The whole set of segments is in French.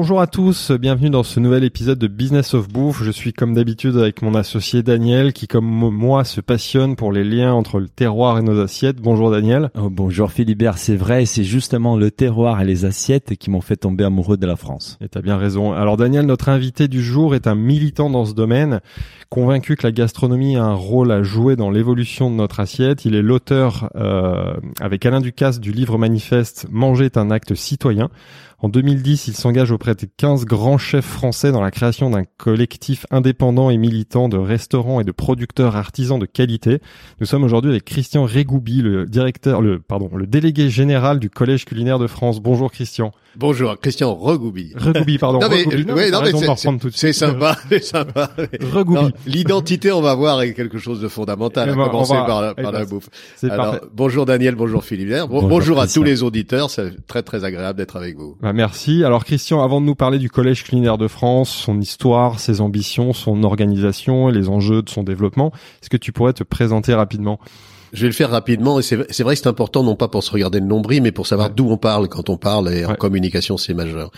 Bonjour à tous, bienvenue dans ce nouvel épisode de Business of Bouffe. Je suis comme d'habitude avec mon associé Daniel qui comme moi se passionne pour les liens entre le terroir et nos assiettes. Bonjour Daniel. Oh, bonjour Philibert, c'est vrai, c'est justement le terroir et les assiettes qui m'ont fait tomber amoureux de la France. Et t'as bien raison. Alors Daniel, notre invité du jour est un militant dans ce domaine, convaincu que la gastronomie a un rôle à jouer dans l'évolution de notre assiette. Il est l'auteur euh, avec Alain Ducasse du livre manifeste Manger est un acte citoyen. En 2010, il s'engage auprès de 15 grands chefs français dans la création d'un collectif indépendant et militant de restaurants et de producteurs artisans de qualité. Nous sommes aujourd'hui avec Christian Régoubi, le directeur, le, pardon, le délégué général du Collège culinaire de France. Bonjour Christian. Bonjour, Christian Regoubi. Regoubi, pardon. Non, mais, ouais, non, mais c'est- sympa, c'est sympa. Regoubi. L'identité, on va voir, est quelque chose de fondamental, Eh à ben, commencer va- par, la- eh par ben, la bouffe. Alors, parfait. bonjour Daniel, bonjour Bon- Bonjour, bonjour à Christian. tous les auditeurs, c'est très très agréable d'être avec vous. Bah, merci. Alors Christian, avant de nous parler du Collège culinaire de France, son histoire, ses ambitions, son organisation et les enjeux de son développement, est-ce que tu pourrais te présenter rapidement? Je vais le faire rapidement et c'est vrai que c'est important non pas pour se regarder le nombril mais pour savoir Ouais. d'où on parle quand on parle et en Ouais. communication c'est majeur.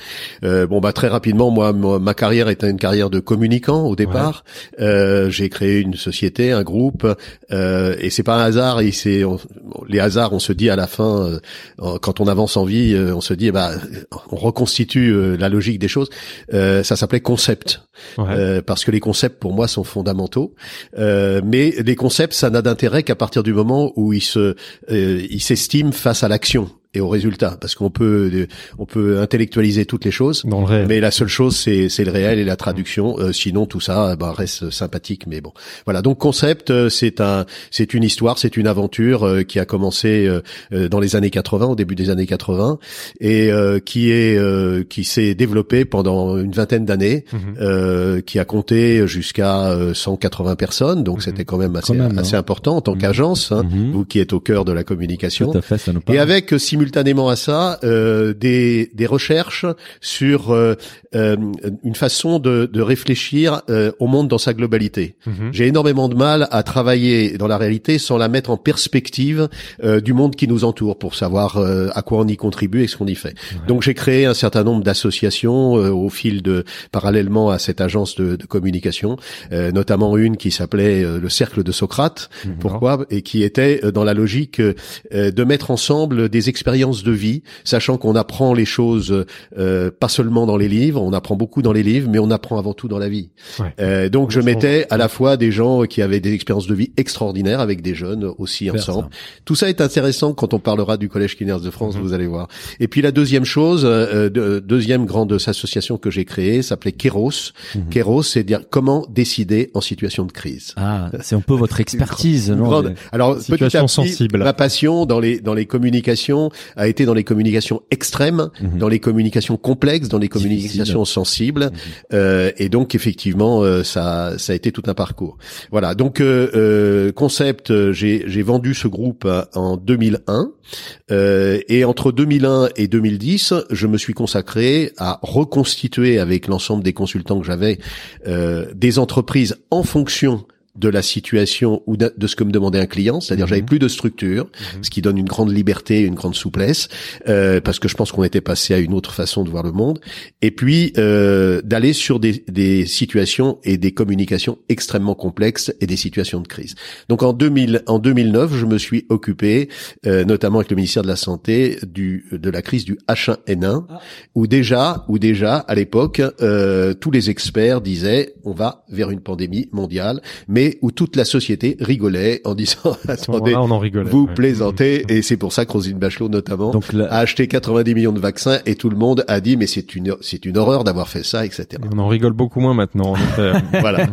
Euh, bon bah très rapidement moi, moi, ma carrière était une carrière de communicant au départ. Euh, j'ai créé une société, un groupe euh, et c'est pas un hasard. Et c'est les hasards on se dit à la fin euh, quand on avance en vie euh, on se dit eh bah on reconstitue euh, la logique des choses. Euh, ça s'appelait concept. Ouais. Euh, parce que les concepts pour moi sont fondamentaux. Euh, mais les concepts, ça n'a d'intérêt qu'à partir du moment où ils se, euh, ils s'estiment face à l'action et au résultat, parce qu'on peut, on peut intellectualiser toutes les choses. Dans le réel. Mais la seule chose, c'est c'est le réel et la traduction. Euh, sinon, tout ça, ben, reste sympathique. Mais bon, voilà. Donc, concept, euh, c'est un, c'est une histoire, c'est une aventure euh, qui a commencé euh, euh, dans les années 80, au début des années 80, et euh, qui est, euh, qui s'est développée pendant une vingtaine d'années, Mhm. euh, qui a compté jusqu'à euh, 180 personnes. Donc, Mhm. c'était quand même assez, Quand même, assez hein. important en tant qu'agence, hein, Mhm. vous qui êtes au cœur de la communication. Tout à fait, ça nous parle. Et avec simultanément à ça euh, des, des recherches sur euh, euh, une façon de, de réfléchir euh, au monde dans sa globalité. Mhm. J'ai énormément de mal à travailler dans la réalité sans la mettre en perspective euh, du monde qui nous entoure pour savoir euh, à quoi on y contribue et ce qu'on y fait. Donc j'ai créé un certain nombre d'associations au fil de parallèlement à cette agence de, de communication, notamment une qui s'appelait le Cercle de Socrate. Pourquoi? Et qui était dans la logique de mettre ensemble des expériences de vie, sachant qu'on apprend les choses euh, pas seulement dans les livres, on apprend beaucoup dans les livres, mais on apprend avant tout dans la vie. Ouais. Euh, donc je mettais à la fois des gens qui avaient des expériences de vie extraordinaires avec des jeunes aussi Faire ensemble. Tout ça est intéressant quand on parlera du Collège Culinaire de France, vous allez voir. Et puis la deuxième chose, euh, de- deuxième grande association que j'ai créée, s'appelait Kéros. Kéros, c'est dire comment décider en situation de crise. Ah, c'est un peu votre expertise, non grande- Alors petit Situation à petit, sensible. ma passion dans les dans les communications a été dans les communications extrêmes, Mhm. dans les communications complexes, dans les communications sensibles, Euh, et donc effectivement euh, ça ça a été tout un parcours. Voilà. Donc euh, concept, j'ai j'ai vendu ce groupe en 2001 euh, et entre 2001 et 2010, je me suis consacré à reconstituer avec l'ensemble des consultants que j'avais euh, des entreprises en fonction de la situation ou de ce que me demandait un client, c'est-à-dire j'avais plus de structure, ce qui donne une grande liberté, une grande souplesse, euh, parce que je pense qu'on était passé à une autre façon de voir le monde, et puis euh, d'aller sur des, des situations et des communications extrêmement complexes et des situations de crise. Donc en 2000, en 2009, je me suis occupé, euh, notamment avec le ministère de la Santé, du de la crise du H1N1, où déjà, où déjà à l'époque, euh, tous les experts disaient on va vers une pandémie mondiale, mais mais où toute la société rigolait en disant attendez, moment-là, on en rigolait. vous ouais. plaisantez, et c'est pour ça que Roselyne Bachelot notamment Donc là, a acheté 90 millions de vaccins et tout le monde a dit mais c'est une c'est une horreur d'avoir fait ça, etc. On en rigole beaucoup moins maintenant. Voilà.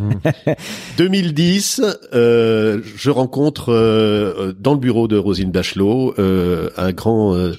2010, euh, je rencontre euh, dans le bureau de Rosine Bachelot euh, un grand euh,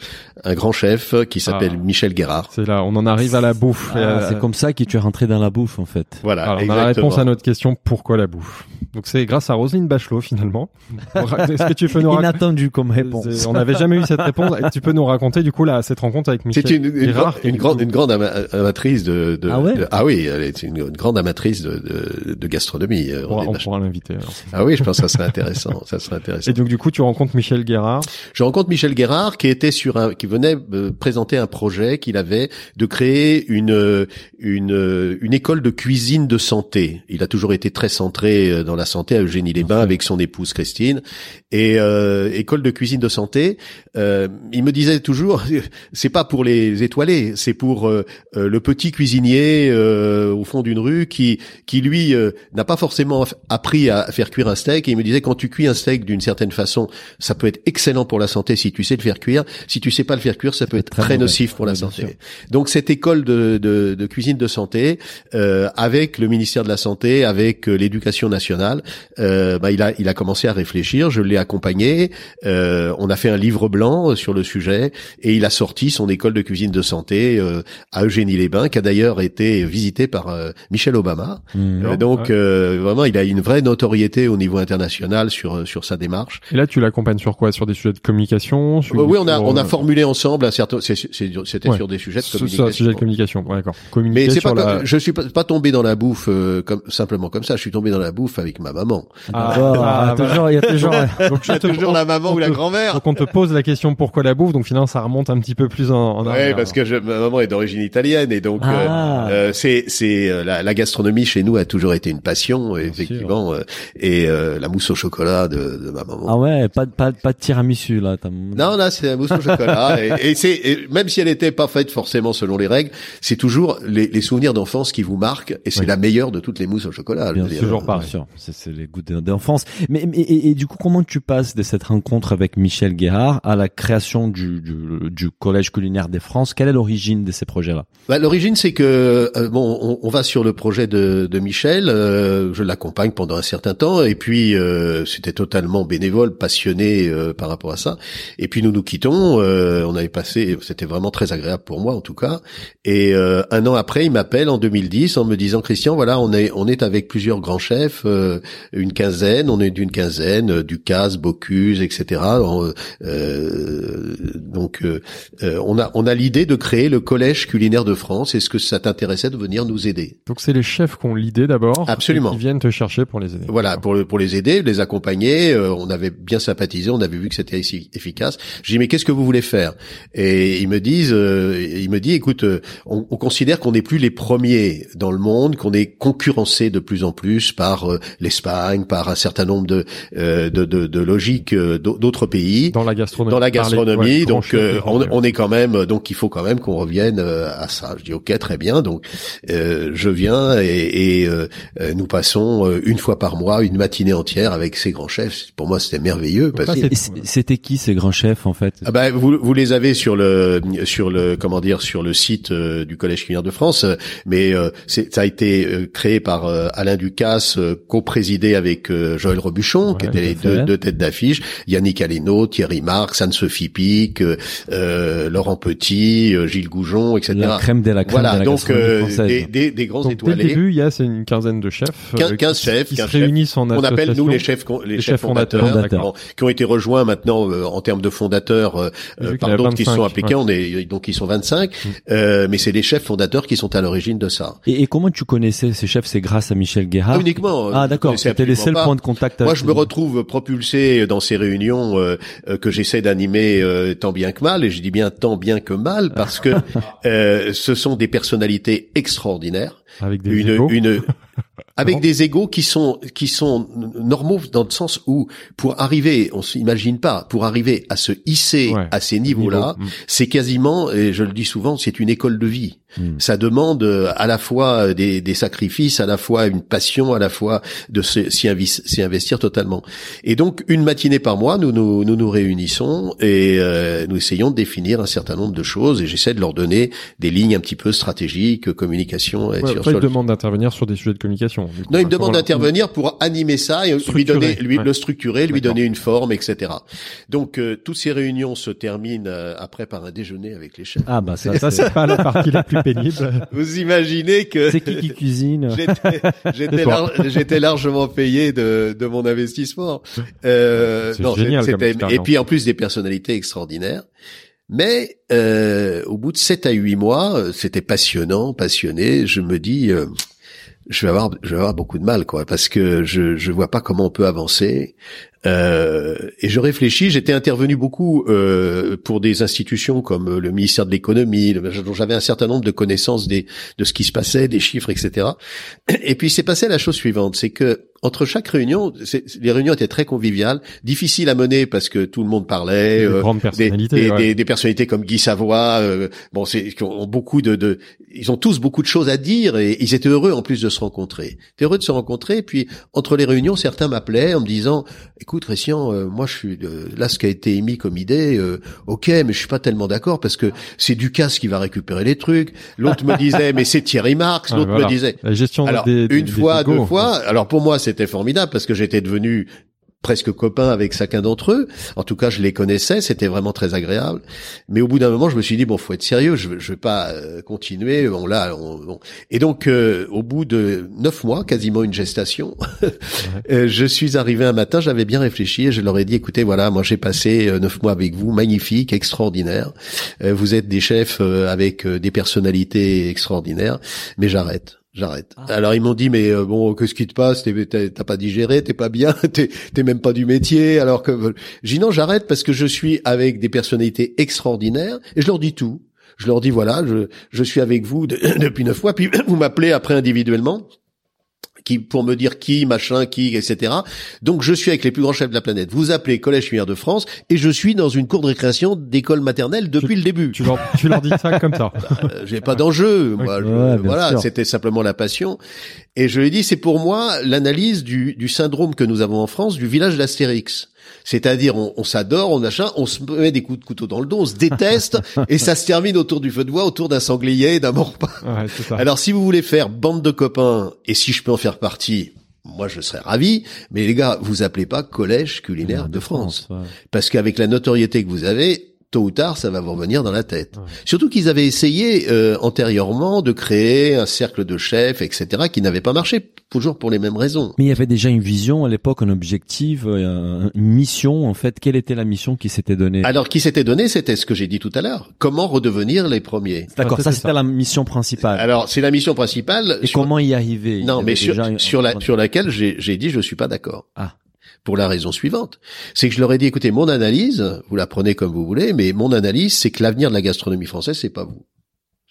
un grand chef qui s'appelle Ah. Michel Guérard. C'est là, on en arrive à la bouffe. ah, Euh, c'est comme ça que tu es rentré dans la bouffe en fait. Voilà, Alors, on a la réponse à notre question pourquoi la bouffe? Donc c'est grâce à Roselyne Bachelot finalement. Est-ce que tu peux nous raconter Inattendu comme réponse. On n'avait jamais eu cette réponse. Et tu peux nous raconter du coup là cette rencontre avec Michel C'est une, une, Guérard, une grande, une grande ama- amatrice de, de, Ah ouais de- ah oui, elle est une, une grande amatrice de, de, de gastronomie. euh, On pourra, Roselyne on pourra l'inviter. Ah oui, je pense que ça serait intéressant. ça serait intéressant. Et donc du coup tu rencontres Michel Guérard? Je rencontre Michel Guérard qui était sur un, qui venait euh, présenter un projet qu'il avait de créer une euh, une euh, une école de cuisine de santé. Il a toujours été très centré euh, dans la santé à Eugénie-les-Bains avec son épouse Christine et euh, école de cuisine de santé. euh, il me disait toujours, c'est pas pour les étoilés, c'est pour le petit cuisinier euh, au fond d'une rue qui qui lui euh, n'a pas forcément appris à faire cuire un steak. Et il me disait quand tu cuis un steak d'une certaine façon, ça peut être excellent pour la santé si tu sais le faire cuire. Si tu sais pas le faire cuire, ça peut être très nocif pour la santé. Donc cette école de, de, de cuisine de santé, euh, avec le ministère de la santé, avec euh, l'éducation nationale, euh, bah, il a il a commencé à réfléchir. Je l'ai accompagné. Euh, on a fait un livre blanc euh, sur le sujet et il a sorti son école de cuisine de santé euh, à Eugénie-les-Bains, qui a d'ailleurs été visitée par euh, Michel Obama. Ouais. donc euh, vraiment, il a une vraie notoriété au niveau international sur sur sa démarche. Et là tu l'accompagnes sur quoi? Sur des sujets de communication? Sur- Euh, oui, on a sur, on a formulé ensemble un certain. C'était Ouais. sur des sujets de sur- sur communication. un sujet de communication. Ouais, D'accord. Mais c'est pas, la. comme- je suis pas, pas tombé dans la bouffe euh, comme simplement comme ça. Je suis tombé dans la bouffe avec ma maman. Ah, ah, Il y a toujours, il y a toujours. Donc, je te- la maman ou la grand-mère. Donc on te pose la question pourquoi la bouffe, donc finalement ça remonte un petit peu plus en, en Ouais, arrière. parce que je, ma maman est d'origine italienne et donc euh, Ah. euh, c'est c'est euh, la, la gastronomie chez nous a toujours été une passion effectivement euh, et euh, la mousse au chocolat de, de ma maman. Ah ouais, pas de pas, de- pas de tiramisu là. Non, là, c'est la mousse au chocolat. Et, et c'est et même si elle était pas faite forcément selon les règles, c'est toujours les, les souvenirs d'enfance qui vous marquent et c'est Oui. la meilleure de toutes les mousses au chocolat. Bien toujours sûr. C'est, les goûts de- d'enfance. Mais, mais et, et du coup, comment tu passes de cette rencontre avec Michel Guérard à la création du, du, du Collège culinaire des France Quelle est l'origine de ces projets-là? Bah, L'origine, c'est que euh, bon, on, on va sur le projet de, de Michel. euh, je l'accompagne pendant un certain temps, et puis euh, c'était totalement bénévole, passionné euh, par rapport à ça. Et puis nous nous quittons. euh, on avait passé, c'était vraiment très agréable pour moi en tout cas. Et euh, un an après, il m'appelle en 2010 en me disant Christian, voilà, on est on est avec plusieurs grands chefs, euh, une quinzaine, on est d'une quinzaine, euh, Ducasse, Bocuse, etc. On, euh, donc euh, euh, on a on a l'idée de créer le collège culinaire de France. Est-ce que ça t'intéressait de venir nous aider? Donc c'est les chefs qui ont l'idée d'abord, Absolument. qui viennent te chercher pour les aider. Voilà, pour le- pour les aider, les accompagner. euh, on avait bien sympathisé, on avait vu que c'était efficace. J'ai dit mais qu'est-ce que vous voulez faire? Et ils me disent, euh, il me dit, écoute, euh, on, on considère qu'on n'est plus les premiers dans le monde, qu'on est concurrencé de plus en plus par euh, l'Espagne, par un certain nombre de euh, de, de, de logiques euh, d'au- d'autres pays. Dans la gastronomie. dans la gastronomie, ouais, donc euh, on, on est quand même, donc il faut quand même qu'on revienne euh, à ça. Je dis ok, très bien. Donc euh, je viens et, et, nous passons euh, une fois par mois une matinée entière avec ces grands chefs. Pour moi, c'était merveilleux. C'était qui ces grands chefs en fait? Ah ben, vous, vous les avez sur le sur le comment dire sur le site euh, du Collège culinaire de France, euh, mais euh, c'est- ça a été euh, créé par euh, Alain Ducasse, euh, co-présidé avec euh, Joël Robuchon, qui étaient les deux, deux têtes d'affiche, Yannick Aleno, Thierry Marx, Anne-Sophie Pic, euh, euh, Laurent Petit, euh, Gilles Goujon, etc. La crème de la crème de voilà, la donc euh, des, des, des grands Donc dès le étoilés. début, il y a c'est une quinzaine de chefs. euh, 15, qui- 15 chefs, qui 15 se chefs. réunissent en On appelle nous les chefs les, Les chefs fondateurs, fondateurs, qui ont- qui ont été rejoints maintenant euh, en termes de fondateurs euh, Par d'autres qui 25, sont appliqués. ouais. On est donc ils sont 25, Mm. euh, mais c'est les chefs fondateurs qui sont à l'origine de ça. Et, et comment tu connaissais ces chefs? C'est grâce à Michel Guérard? Ah, uniquement. euh, Ah d'accord, c'était les seuls points de contact. Moi, je me retrouve propulsé dans ces réunions euh, euh, que j'essaie d'animer euh, tant bien que mal, et je dis bien tant bien que mal parce que euh, ce sont des personnalités extraordinaires, Avec des une, une avec Bon. des égos qui sont qui sont normaux dans le sens où pour arriver, on s'imagine pas, pour arriver à se hisser Ouais. à ces niveaux-là, Niveau. Mm. c'est quasiment, et je le dis souvent, c'est une école de vie. Hmm. Ça demande euh, à la fois des, des sacrifices, à la fois une passion, à la fois de s'y s'y investir totalement. Et donc une matinée par mois, nous nous, nous, nous réunissons et euh, nous essayons de définir un certain nombre de choses et j'essaie de leur donner des lignes un petit peu stratégiques, communication. Et Ouais, sur- toi, il demande d'intervenir sur des sujets de communication. du coup. non, il me Enfin, demande d'intervenir pour animer ça et lui donner, lui ouais. le structurer, lui donner une forme, etc. Donc euh, toutes ces réunions se terminent euh, après par un déjeuner avec les chefs. Ah bah ça, Ça, c'est c'est pas la partie la plus pénible. Vous imaginez que c'est qui qui cuisine? j'étais lar- largement payé de, de mon investissement. Euh, non, génial et puis en plus des personnalités extraordinaires. Mais euh, au bout de sept à huit mois, euh, c'était passionnant, passionné. Je me dis, euh, je vais avoir, je vais avoir beaucoup de mal, quoi, parce que je je vois pas comment on peut avancer. Euh, et je réfléchis. J'étais intervenu beaucoup euh, pour des institutions comme euh, le ministère de l'économie, dont j'avais un certain nombre de connaissances des de ce qui se passait, des chiffres, etc. Et puis c'est passé la chose suivante, c'est que entre chaque réunion, les réunions étaient très conviviales, difficiles à mener parce que tout le monde parlait. Des euh, grandes des, personnalités. des, ouais. des- des personnalités comme Guy Savoie, euh, bon, c'est qui ont beaucoup de, de, ils ont tous beaucoup de choses à dire et ils étaient heureux en plus de se rencontrer. Ils étaient heureux de se rencontrer. Et puis entre les réunions, certains m'appelaient en me disant, écoute, Christian, euh, moi je suis euh, là, ce qui a été émis comme idée, euh, ok, mais je suis pas tellement d'accord parce que c'est Ducasse qui va récupérer les trucs. L'autre me disait, mais c'est Thierry Marx. Ah, L'autre voilà. me disait, La gestion alors des, des- une des fois, deux fois. Alors pour moi, c'était formidable parce que j'étais devenu presque copain avec chacun d'entre eux. En tout cas, je les connaissais, c'était vraiment très agréable. Mais au bout d'un moment, je me suis dit bon, faut être sérieux. Je, je vais pas euh, continuer. On là, on, on- et donc euh, au bout de neuf mois, quasiment une gestation, euh, je suis arrivé un matin. J'avais bien réfléchi et je leur ai dit écoutez, voilà, moi j'ai passé euh, neuf mois avec vous, magnifique, extraordinaire. Vous êtes des chefs avec des personnalités extraordinaires, mais j'arrête. J'arrête. Alors ils m'ont dit mais euh, bon qu'est-ce qui te passe? T'as pas digéré, t'es pas bien, t'es t'es même pas du métier. Alors que j'ai dit non j'arrête parce que je suis avec des personnalités extraordinaires et je leur dis tout. Je leur dis voilà je je suis avec vous de- depuis neuf mois puis vous m'appelez après individuellement qui pour me dire qui machin qui etc. Donc je suis avec les plus grands chefs de la planète. Vous appelez Collège Lumière de France et je suis dans une cour de récréation d'école maternelle depuis le début. Tu leur, tu leur dis ça comme ça. Euh, j'ai pas d'enjeu. Ouais, voilà, c'était simplement la passion. Et je lui ai dit, c'est pour moi l'analyse du, du syndrome que nous avons en France du village d'Astérix. C'est-à-dire, on, on s'adore, on achat, on se met des coups de couteau dans le dos, on se déteste, et ça se termine autour du feu de bois, autour d'un sanglier, d'un mort-pas. Ouais. Alors, si vous voulez faire bande de copains, et si je peux en faire partie, moi, je serais ravi. Mais les gars, vous appelez pas Collège culinaire de France. ouais. Parce qu'avec la notoriété que vous avez, tôt ou tard, ça va vous revenir dans la tête. Ouais. Surtout qu'ils avaient essayé euh, antérieurement de créer un cercle de chefs, etc., qui n'avait pas marché, toujours pour les mêmes raisons. Mais il y avait déjà une vision à l'époque, un objectif, euh, un- une mission en fait. Quelle était la mission qui s'était donnée? Alors, qui s'était donné, c'était ce que j'ai dit tout à l'heure. Comment redevenir les premiers? D'accord, Ah, ça c'était la mission principale. Alors, c'est la mission principale. Et sur- comment y arriver? Non, mais sur, sur, la, sur laquelle j'ai j'ai dit je suis pas d'accord. Ah. Pour la raison suivante, c'est que je leur ai dit écoutez, mon analyse, vous la prenez comme vous voulez, mais mon analyse, c'est que l'avenir de la gastronomie française, c'est pas vous,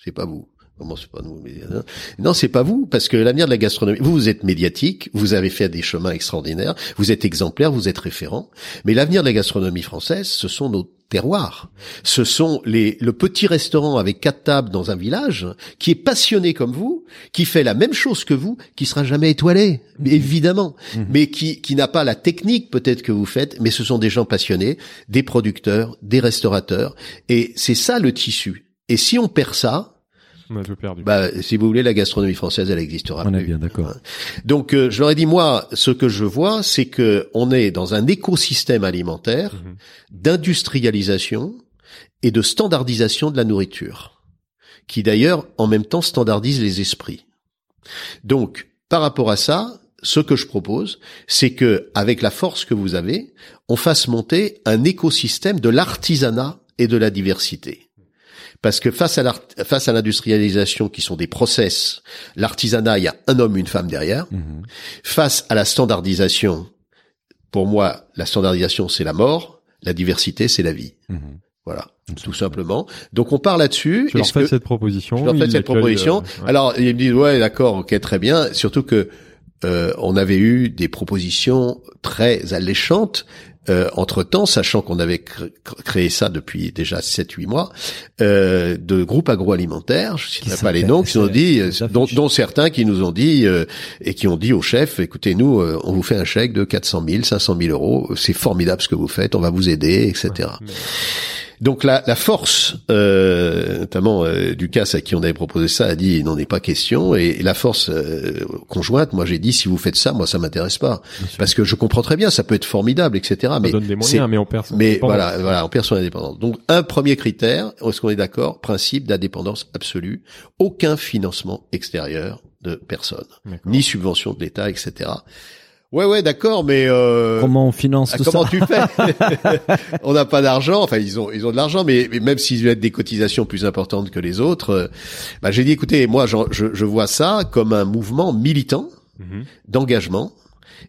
c'est pas vous. Comment c'est pas nous hein. Non, c'est pas vous, parce que l'avenir de la gastronomie, vous, vous êtes médiatique, vous avez fait des chemins extraordinaires, vous êtes exemplaire, vous êtes référent, mais l'avenir de la gastronomie française, ce sont nos terroirs. Ce sont les, le petit restaurant avec quatre tables dans un village qui est passionné comme vous, qui fait la même chose que vous, qui sera jamais étoilé, mais évidemment, mais qui, qui n'a pas la technique peut-être que vous faites, mais ce sont des gens passionnés, des producteurs, des restaurateurs, et c'est ça le tissu. Et si on perd ça, On a tout perdu. bah, si vous voulez, la gastronomie française, elle existera On est plus. bien d'accord. Donc, euh, je leur ai dit, moi, ce que je vois, c'est que on est dans un écosystème alimentaire Mhm. d'industrialisation et de standardisation de la nourriture, qui d'ailleurs, en même temps, standardise les esprits. Donc, par rapport à ça, ce que je propose, c'est que, avec la force que vous avez, on fasse monter un écosystème de l'artisanat et de la diversité. Parce que face à l'art- face à l'industrialisation qui sont des process, l'artisanat, il y a un homme, une femme derrière. Mhm. Face à la standardisation, pour moi, la standardisation, c'est la mort. La diversité, c'est la vie. Mhm. Voilà, tout simplement. Donc on part là-dessus. Leur Est-ce fais que- cette proposition. je leur fais cette proposition. euh, ouais. Alors ils me disent ouais, d'accord, ok, très bien. Surtout que euh, on avait eu des propositions très alléchantes euh, entre temps, sachant qu'on avait cr- créé ça depuis déjà 7-8 mois, euh, de groupes agroalimentaires, je ne citerai pas les noms, qui ont dit, euh, dont, certains qui nous ont dit euh, et qui ont dit au chef, écoutez, nous, euh, on vous fait un chèque de 400 000, 500 000 euros, c'est formidable ce que vous faites, on va vous aider, etc. Mais- Donc la, la force, euh, notamment euh, Ducasse à qui on avait proposé ça, a dit il n'en est pas question. Et, et la force euh, conjointe, moi j'ai dit si vous faites ça, moi ça m'intéresse pas, parce que je comprends très bien, ça peut être formidable, etc. Ça Mais donne des moyens, mais on perd son mais voilà, voilà, on perd son indépendance. Donc un premier critère, est-ce qu'on est d'accord? Principe d'indépendance absolue, aucun financement extérieur de personne, ni subvention de l'État, etc. Ouais, ouais, d'accord, mais euh, Comment on finance ah, tout comment ça tu fais On n'a pas d'argent. Enfin, ils ont ils ont de l'argent, mais, mais même s'ils mettent des cotisations plus importantes que les autres, euh, bah, j'ai dit écoutez, moi j'en- je, je vois ça comme un mouvement militant Mhm. d'engagement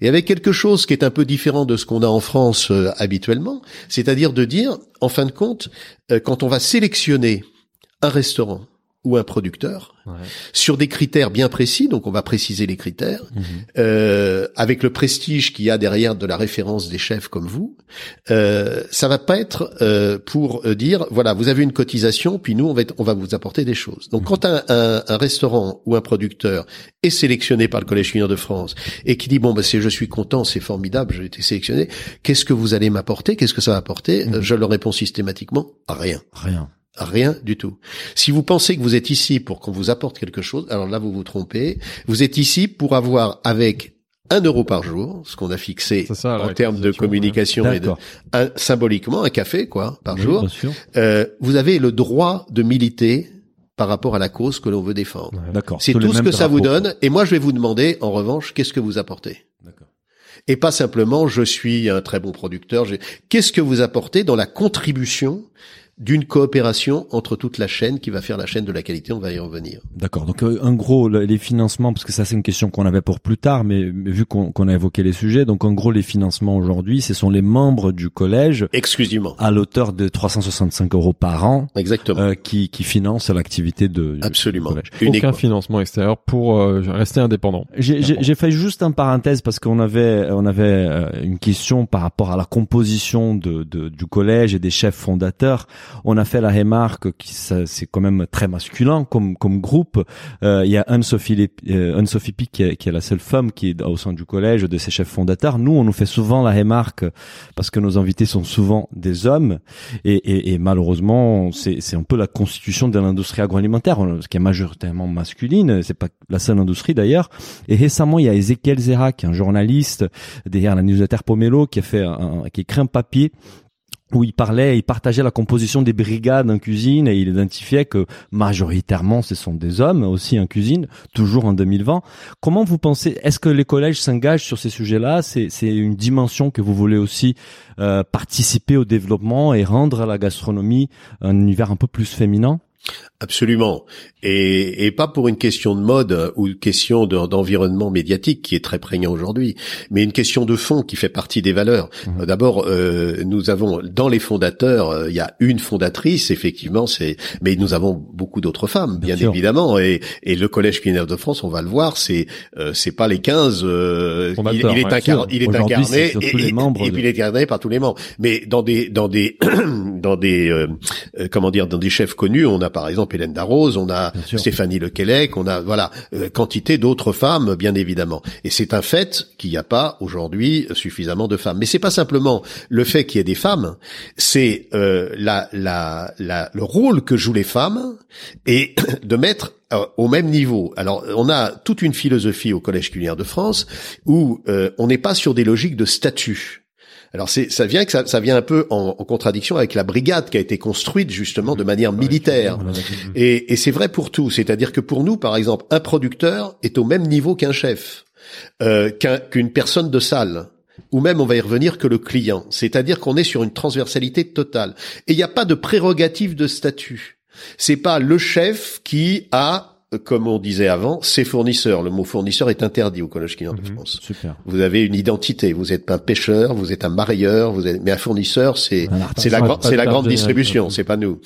et avec quelque chose qui est un peu différent de ce qu'on a en France euh, habituellement, c'est-à-dire de dire, en fin de compte, euh, quand on va sélectionner un restaurant ou un producteur Ouais. sur des critères bien précis, donc on va préciser les critères, Mhm. euh, avec le prestige qu'il y a derrière de la référence des chefs comme vous, euh, ça va pas être euh, pour euh, dire voilà vous avez une cotisation puis nous on va être- on va vous apporter des choses. Donc quand un, un, un restaurant ou un producteur est sélectionné par le Collège culinaire de France et qui dit bon bah c'est je suis content c'est formidable j'ai été sélectionné qu'est-ce que vous allez m'apporter? Qu'est-ce que ça va apporter? Mhm. Euh, Je leur réponds systématiquement rien. Rien. Rien du tout. Si vous pensez que vous êtes ici pour qu'on vous apporte quelque chose, alors là vous vous trompez. Vous êtes ici pour avoir avec un euro par jour, ce qu'on a fixé ça, en termes de communication et de, un- symboliquement un café quoi par Oui, jour. Euh, vous avez le droit de militer par rapport à la cause que l'on veut défendre. Ouais. D'accord. C'est tout ce que ça vous donne. Et moi je vais vous demander en revanche qu'est-ce que vous apportez? D'accord. Et pas simplement je suis un très bon producteur. Qu'est-ce que vous apportez dans la contribution d'une coopération entre toute la chaîne qui va faire la chaîne de la qualité, on va y revenir. D'accord. Donc, euh, en gros, le- les financements, parce que ça, c'est une question qu'on avait pour plus tard, mais, mais vu qu'on qu'on a évoqué les sujets, donc en gros, les financements aujourd'hui, ce sont les membres du collège Exclusivement. à l'auteur de 365 euros par an Exactement. euh, qui, qui financent l'activité de du Absolument. collège. Uniquement. Aucun financement extérieur pour euh, rester indépendant. J'ai- J'ai j'ai fait juste un parenthèse parce qu'on avait on avait euh, une question par rapport à la composition de, de- du collège et des chefs fondateurs. On a fait la remarque qui c'est quand même très masculin comme comme groupe. Euh, Il y a Anne-Sophie euh, Anne-Sophie Pic qui est, qui est la seule femme qui est au sein du collège de ces chefs fondateurs. Nous on nous fait souvent la remarque parce que nos invités sont souvent des hommes et, et, et malheureusement c'est c'est un peu la constitution de l'industrie agroalimentaire on- qui est majoritairement masculine. C'est pas la seule industrie d'ailleurs. Et récemment, il y a Ezekiel Zera, qui est un journaliste derrière la newsletter Pomelo, qui a fait un, qui écrit un papier où il parlait, il partageait la composition des brigades en cuisine et il identifiait que majoritairement ce sont des hommes aussi en cuisine, toujours en 2020. Comment vous pensez, est-ce que les collèges s'engagent sur ces sujets-là? C'est une dimension que vous voulez aussi euh, participer au développement et rendre la gastronomie un univers un peu plus féminin? Absolument. Et, et pas pour une question de mode euh, ou une question de- d'environnement médiatique qui est très prégnant aujourd'hui, mais une question de fond qui fait partie des valeurs. Mhm. D'abord, euh, nous avons dans les fondateurs, euh, il y a une fondatrice, effectivement, c'est, mais nous avons beaucoup d'autres femmes, Bien évidemment. Et, et le Collège culinaire de France, on va le voir, c'est euh, c'est pas les 15. euh, il, il est, incar- il est incarné surtout et, les membres et de- puis il est incarné par tous les membres. Mais dans des dans des dans des comment dire dans des chefs connus, on a par exemple Hélène Darroze, on a. Stéphanie Lequelec, on a voilà euh, quantité d'autres femmes bien évidemment. Et c'est un fait qu'il n'y a pas aujourd'hui suffisamment de femmes. Mais c'est pas simplement le fait qu'il y ait des femmes, c'est euh, la, la, la, le rôle que jouent les femmes et de mettre euh, au même niveau. Alors, on a toute une philosophie au Collège culinaire de France où euh, on n'est pas sur des logiques de statut. Alors c'est ça vient que ça, ça vient un peu en, en contradiction avec la brigade qui a été construite justement de manière militaire. Et, et c'est vrai pour tout. C'est-à-dire que pour nous, par exemple, un producteur est au même niveau qu'un chef, euh, qu'un- qu'une personne de salle. Ou même, on va y revenir, que le client. C'est-à-dire qu'on est sur une transversalité totale. Et il n'y a pas de prérogative de statut. C'est pas le chef qui a, comme on disait avant, ses fournisseurs. Le mot fournisseur est interdit au Collège culinaire de Mhm. France. Super. Vous avez une identité. Vous êtes un pêcheur, vous êtes un marieur, vous êtes, mais un fournisseur, c'est c'est la, c'est la de grande distribution, c'est pas nous.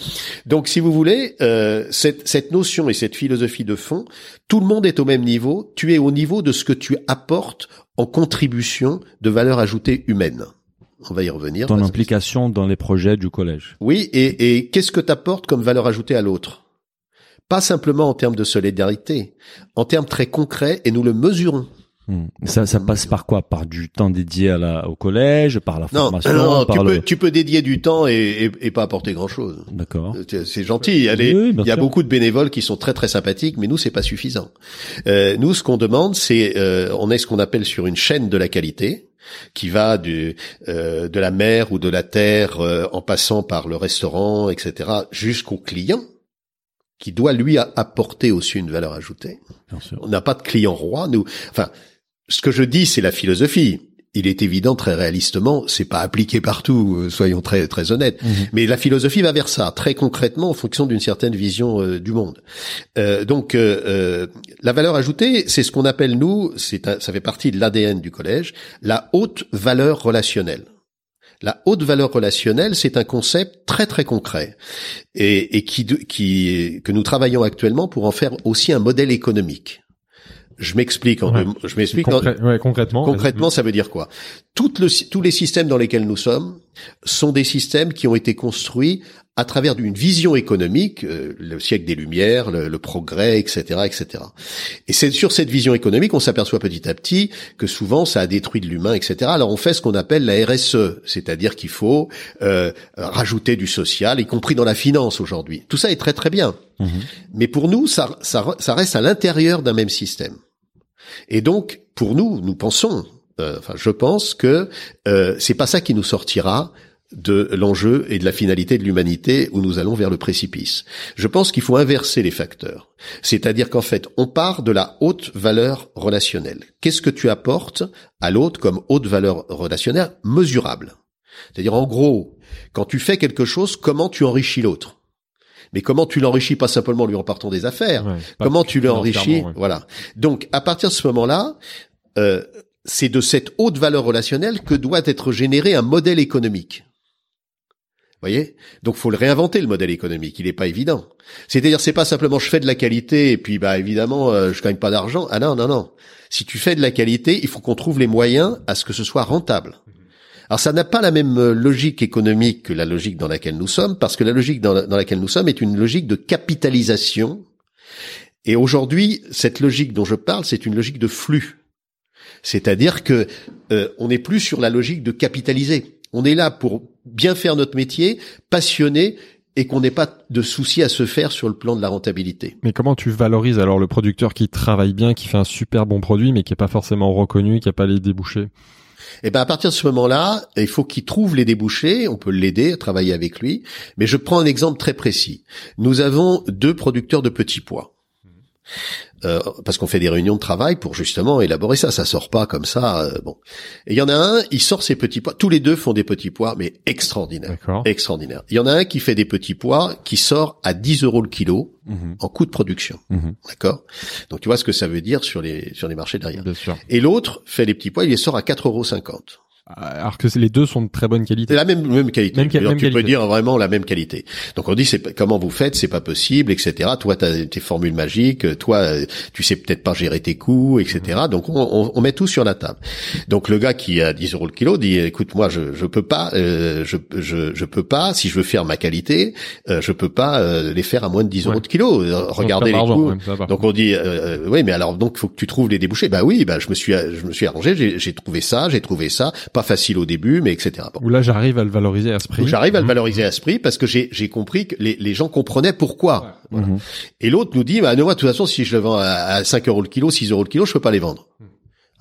Donc, si vous voulez, euh, cette, cette notion et cette philosophie de fond, tout le monde est au même niveau. Tu es au niveau de ce que tu apportes en contribution de valeur ajoutée humaine. On va y revenir. Ton implication dans les projets du collège. Oui, et, et qu'est-ce que tu apportes comme valeur ajoutée à l'autre? Pas simplement en termes de solidarité, en termes très concrets, et nous le mesurons. Hmm. Ça, ça passe par quoi? Par du temps dédié à la, au collège, par la Non, formation, non, par tu, le... peux, tu peux dédier du temps et, et, et pas apporter grand-chose. D'accord. Euh, C'est gentil. Il y a, les- Oui, oui, y a beaucoup de bénévoles qui sont très très sympathiques, mais nous c'est pas suffisant. Euh, nous, ce qu'on demande, c'est euh, on est ce qu'on appelle sur une chaîne de la qualité qui va du euh, de la mer ou de la terre euh, en passant par le restaurant, etc., jusqu'au client qui doit lui apporter aussi une valeur ajoutée. Bien sûr. On n'a pas de client roi, nous. Enfin, ce que je dis, c'est la philosophie. Il est évident, très réalistement, c'est pas appliqué partout, euh, soyons très très honnêtes. Mhm. Mais la philosophie va vers ça, très concrètement, en fonction d'une certaine vision euh, du monde. Euh, donc, euh, euh, la valeur ajoutée, c'est ce qu'on appelle nous, c'est ça fait partie de l'ADN du collège, la haute valeur relationnelle. La haute valeur relationnelle, c'est un concept très très concret et, et qui, qui que nous travaillons actuellement pour en faire aussi un modèle économique. Je m'explique en Ouais. deux mots. Je m'explique. en- Concrè- ouais, concrètement. Concrètement, ça veut dire quoi? Toutes le- tous les systèmes dans lesquels nous sommes sont des systèmes qui ont été construits à travers une vision économique, euh, le siècle des Lumières, le, le progrès, etc., etc. Et c'est sur cette vision économique, on s'aperçoit petit à petit que souvent ça a détruit de l'humain, etc. Alors on fait ce qu'on appelle la RSE, c'est-à-dire qu'il faut euh, rajouter du social, y compris dans la finance aujourd'hui. Tout ça est très très bien, Mhm. mais pour nous, ça, ça, ça reste à l'intérieur d'un même système. Et donc, pour nous, nous pensons, enfin, je pense que euh, c'est pas ça qui nous sortira de l'enjeu et de la finalité de l'humanité où nous allons vers le précipice. Je pense qu'il faut inverser les facteurs. C'est-à-dire qu'en fait, on part de la haute valeur relationnelle. Qu'est-ce que tu apportes à l'autre comme haute valeur relationnelle mesurable? C'est-à-dire, en gros, quand tu fais quelque chose, comment tu enrichis l'autre? Mais comment tu l'enrichis pas simplement en lui emportant des affaires, Ouais, comment tu l'enrichis? ouais. Voilà. Donc à partir de ce moment-là, euh, c'est de cette haute valeur relationnelle que doit être généré un modèle économique. Voyez? Donc faut le réinventer le modèle économique. Il n'est pas évident. C'est-à-dire c'est pas simplement je fais de la qualité et puis bah évidemment euh, je gagne pas d'argent. Ah non non non. Si tu fais de la qualité, il faut qu'on trouve les moyens à ce que ce soit rentable. Alors ça n'a pas la même euh, logique économique que la logique dans laquelle nous sommes, parce que la logique dans laquelle nous sommes est une logique de capitalisation. Et aujourd'hui, cette logique dont je parle, c'est une logique de flux. C'est-à-dire que euh, on n'est plus sur la logique de capitaliser. On est là pour bien faire notre métier, passionné, et qu'on n'ait pas de souci à se faire sur le plan de la rentabilité. Mais comment tu valorises alors le producteur qui travaille bien, qui fait un super bon produit, mais qui est pas forcément reconnu, qui a pas les débouchés? Et ben à partir de ce moment-là, il faut qu'il trouve les débouchés. On peut l'aider à travailler avec lui. Mais je prends un exemple très précis. Nous avons deux producteurs de petits pois. Euh, parce qu'on fait des réunions de travail pour justement élaborer ça. Ça sort pas comme ça. euh, bon. Et il y en a un, il sort ses petits pois. Tous les deux font des petits pois, mais extraordinaires. D'accord. Extraordinaire. Il y en a un qui fait des petits pois qui sort à 10 euros le kilo Mhm. en coût de production. Mhm. D'accord? Donc tu vois ce que ça veut dire sur les sur les marchés derrière. Bien sûr. Et l'autre fait les petits pois, il les sort à 4,50 euros. Alors que les deux sont de très bonne C'est qualité. la même même qualité. Même, tu peux dire vraiment la même qualité. Donc on dit c'est comment vous faites, c'est pas possible, etc. Toi tu as tes formules magiques, toi euh, tu sais peut-être pas gérer tes coûts, etc. Donc on, on, on met tout sur la table. Donc le gars qui a 10 euros le kilo dit écoute moi je je peux pas euh, je je je peux pas si je veux faire ma qualité euh, je peux pas euh, les faire à moins de 10 euros de kilo. Euh, Regardez les coûts. même, ça va. Donc on dit euh, oui mais alors donc faut que tu trouves les débouchés. Bah oui bah je me suis je me suis arrangé j'ai trouvé ça j'ai trouvé ça pas facile au début mais etc. Bon. Où là, j'arrive à le valoriser à ce prix. J'arrive à le Mhm. valoriser à ce prix parce que j'ai j'ai compris que les, les gens comprenaient pourquoi. Voilà. Mhm. Et l'autre nous dit bah non moi de toute façon si je le vends à, à 5 euros le kilo, 6 euros le kilo, je peux pas les vendre.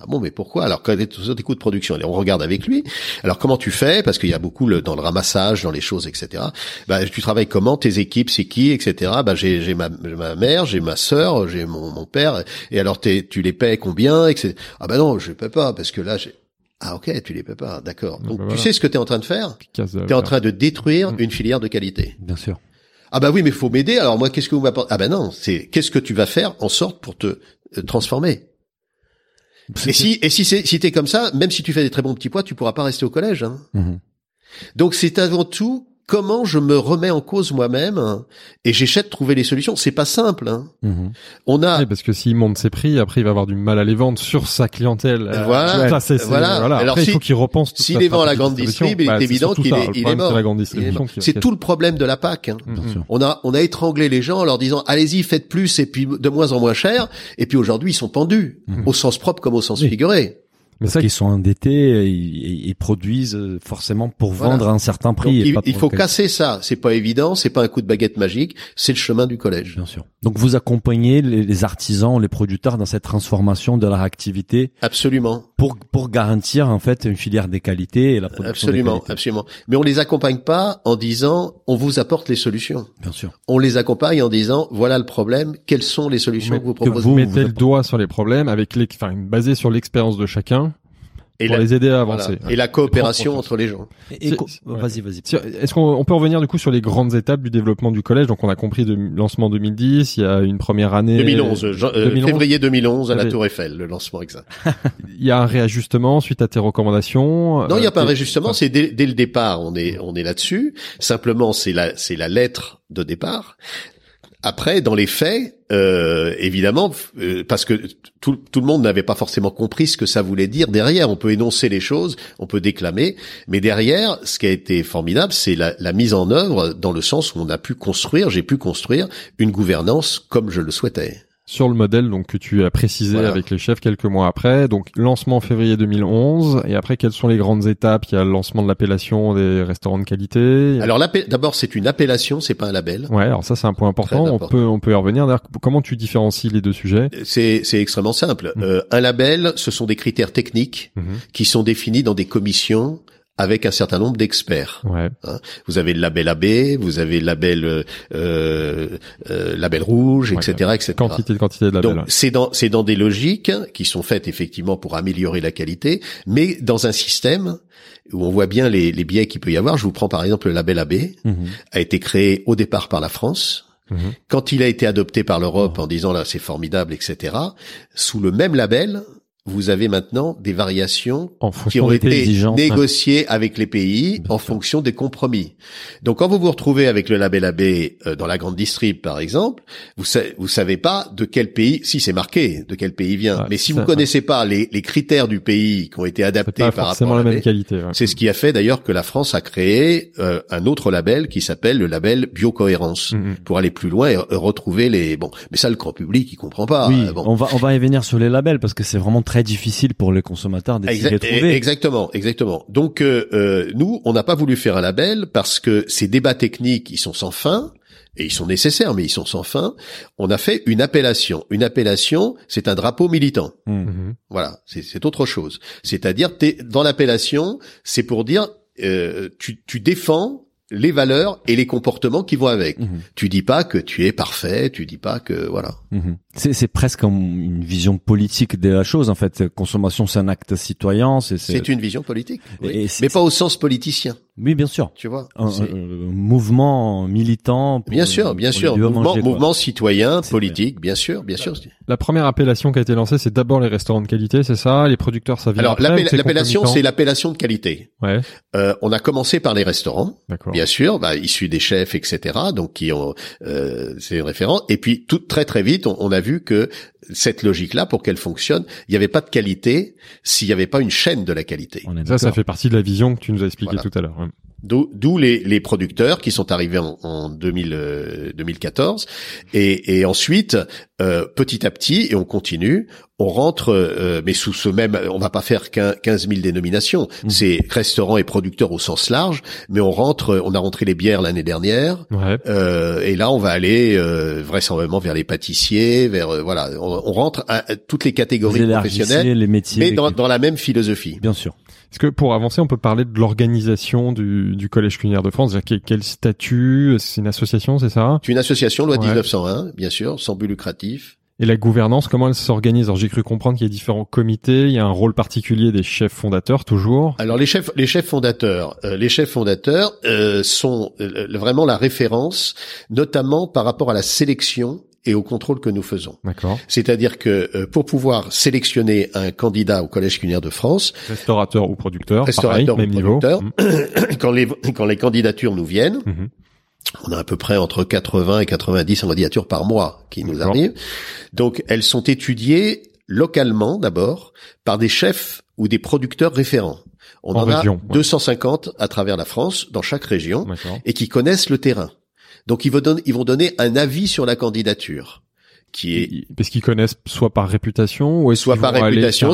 Ah bon mais pourquoi? Alors quand tous tes coûts de production et on regarde avec lui alors comment tu fais? Parce qu'il y a beaucoup le, dans le ramassage dans les choses etc bah tu travailles comment? Tes équipes c'est qui etc bah j'ai j'ai ma, ma mère j'ai ma sœur j'ai mon, mon père et alors tu les paies combien? Etc ah bah non je les paie pas parce que là j'ai ah ok tu les paies pas d'accord donc bah tu voilà. sais ce que tu es en train de faire tu es en train de détruire Mm. une filière de qualité. Bien sûr. Ah bah oui, mais faut m'aider. Alors moi, qu'est-ce que vous m'apportez? Ah ben non, c'est qu'est-ce que tu vas faire en sorte pour te euh, transformer? Et si et si c'est si t'es comme ça, même si tu fais des très bons petits pois, tu pourras pas rester au collège. Hein. Mhm. Donc c'est avant tout comment je me remets en cause moi-même et j'essaie de trouver les solutions. C'est pas simple. Hein. Mhm. On a Oui, parce que s'il monte ses prix, après il va avoir du mal à les vendre sur sa clientèle. Euh, Voilà. Voilà. voilà. Alors, Après, si- il faut qu'il repense. s'il les vend à la grande distrib, il Bah, est c'est évident qu'il est- il est mort. C'est tout le problème de la PAC. hein. On a on a étranglé les gens en leur disant allez-y faites plus et puis de moins en moins cher et puis aujourd'hui ils sont pendus Mhm. au sens propre comme au sens Oui. figuré. Mais Parce ça, qu'ils sont endettés, ils, ils produisent euh, forcément pour Voilà. vendre à un certain Donc, prix. et il, pas il pour faut casser ça. C'est pas évident, c'est pas un coup de baguette magique, c'est le chemin du collège. Bien sûr. Donc vous accompagnez les, les artisans, les producteurs dans cette transformation de leur activité Absolument, pour pour garantir en fait une filière des qualités et la production absolument, absolument. Mais on les accompagne pas en disant on vous apporte les solutions. Bien sûr. On les accompagne en disant voilà le problème, quelles sont les solutions que vous que proposez. vous vous mettez le doigt sur les problèmes avec les, enfin, basé sur l'expérience de chacun Et pour la, les aider à voilà. avancer. Et la coopération entre les gens. Et, et vas-y, vas-y. Est-ce qu'on on peut revenir du coup sur les grandes étapes du développement du collège? Donc on a compris de lancement 2010, il y a une première année. 2011, jan- euh, 2011. février 2011 à la Tour Eiffel, le lancement exact. Il y a un réajustement suite à tes recommandations? Non, il n'y a Euh, pas un réajustement, c'est dès, dès le départ, on est on est là-dessus. Simplement, c'est la c'est la lettre de départ. Après, dans les faits, euh, évidemment, euh, parce que tout, le monde n'avait pas forcément compris ce que ça voulait dire derrière. On peut énoncer les choses, on peut déclamer, mais derrière, ce qui a été formidable, c'est la mise en œuvre dans le sens où on a pu construire, j'ai pu construire une gouvernance comme je le souhaitais. Sur le modèle donc que tu as précisé Voilà. avec les chefs quelques mois après. Donc lancement février 2011 et après quelles sont les grandes étapes? Il y a le lancement de l'appellation des restaurants de qualité. Alors d'abord, c'est une appellation, c'est pas un label. Ouais, alors ça c'est un point important. On peut on peut y revenir. D'ailleurs, comment tu différencies les deux sujets? C'est c'est extrêmement simple. Mhm. Euh, un label, ce sont des critères techniques Mhm. qui sont définis dans des commissions avec un certain nombre d'experts. Ouais. Vous avez le label AB, vous avez le label euh, euh, label rouge, Ouais, etc., etc. Quantité de quantité de labels. Donc c'est dans c'est dans des logiques qui sont faites effectivement pour améliorer la qualité, mais dans un système où on voit bien les, les biais qu'il peut y avoir. Je vous prends par exemple le label AB, Mhm. a été créé au départ par la France. Mhm. Quand il a été adopté par l'Europe en disant là c'est formidable, etc. Sous le même label, vous avez maintenant des variations En qui ont été exigences, négociées avec les pays en fonction des compromis. Donc quand vous vous retrouvez avec le label AB euh, dans la grande distrib par exemple, vous savez, vous savez pas de quel pays, si c'est marqué, de quel pays vient. Ouais, Mais si vous connaissez pas les, les critères du pays qui ont été adaptés pas par forcément rapport à la même qualité. ouais. c'est ce qui a fait d'ailleurs que la France a créé euh, un autre label qui s'appelle le label biocohérence Mhm. pour aller plus loin et retrouver les bon. Mais ça le grand public il comprend pas. oui, Euh, bon. on va on va y venir sur les labels parce que c'est vraiment très difficile pour les consommateurs de s'y Exact- retrouver. Exactement, exactement. Donc euh, euh, nous, on n'a pas voulu faire un label parce que ces débats techniques, ils sont sans fin. Et ils sont nécessaires, mais ils sont sans fin. On a fait une appellation. Une appellation, c'est un drapeau militant. Mhm. Mhm. Voilà, c'est c'est autre chose. C'est-à-dire, t'es- dans l'appellation, c'est pour dire, euh, tu, tu défends les valeurs et les comportements qui vont avec. Mhm. Tu dis pas que tu es parfait, tu dis pas que voilà. Mhm. C'est presque une vision politique de la chose en fait. Consommation, c'est un acte citoyen. C'est c'est- C'est une vision politique, oui. Et c'est- mais pas au sens politicien, oui, bien sûr. tu vois. Un, C'est- un- un mouvement militant. pour- Bien sûr, bien pour sûr. Mouvement, manger, mouvement citoyen, C'est politique, bien sûr, bien sûr. La première appellation qui a été lancée, c'est d'abord les restaurants de qualité, c'est ça? Les producteurs, ça vient Alors après, l'appel- ou c'est l'appellation, c'est l'appellation de qualité. Ouais, Euh, on a commencé par les restaurants, d'accord. bien sûr, bah, issus des chefs, etc. Donc qui ont, euh, c'est une référence. Et puis tout très très vite, on, on a vu que cette logique-là, pour qu'elle fonctionne, il n'y avait pas de qualité s'il n'y avait pas une chaîne de la qualité. On Ça, ça fait partie de la vision que tu nous as expliqué Voilà. tout à l'heure. ouais. D'où d'où les, les producteurs qui sont arrivés en, en 2000, euh, 2014. Et, et ensuite, euh, petit à petit, et on continue, on rentre, euh, mais sous ce même, on va pas faire qu'un 15 000 dénominations. Mmh. C'est restaurants et producteurs au sens large, mais on rentre, on a rentré les bières l'année dernière. Ouais. Euh, et là, on va aller euh, vraisemblablement vers les pâtissiers, vers euh, voilà, on, on rentre à, à toutes les catégories professionnelles, les métiers. mais dans, dans la même philosophie. Bien sûr. Est-ce que pour avancer, on peut parler de l'organisation du, du Collège culinaire de France? Quel, quel statut? C'est une association, c'est ça? C'est une association, loi Ouais. 1901, bien sûr, sans but lucratif. Et la gouvernance, comment elle s'organise? Alors j'ai cru comprendre qu'il y a différents comités, il y a un rôle particulier des chefs fondateurs toujours. Alors les chefs, les chefs fondateurs, euh, les chefs fondateurs euh, sont euh, vraiment la référence, notamment par rapport à la sélection et au contrôle que nous faisons. D'accord. C'est-à-dire que euh, pour pouvoir sélectionner un candidat au Collège culinaire de France, Restaurateur ou producteur, Restaurateur pareil, ou même niveau. producteur. Mm. quand les quand les candidatures nous viennent, Mhm. On a à peu près entre 80 et 90 candidatures par mois qui nous arrivent. Donc elles sont étudiées localement d'abord par des chefs ou des producteurs référents. On En en, région, a ouais. 250 à travers la France, dans chaque région, et qui connaissent le terrain. Donc ils vont, donner, ils vont donner un avis sur la candidature, qui est Parce qu'ils connaissent soit par réputation ou soit par réputation,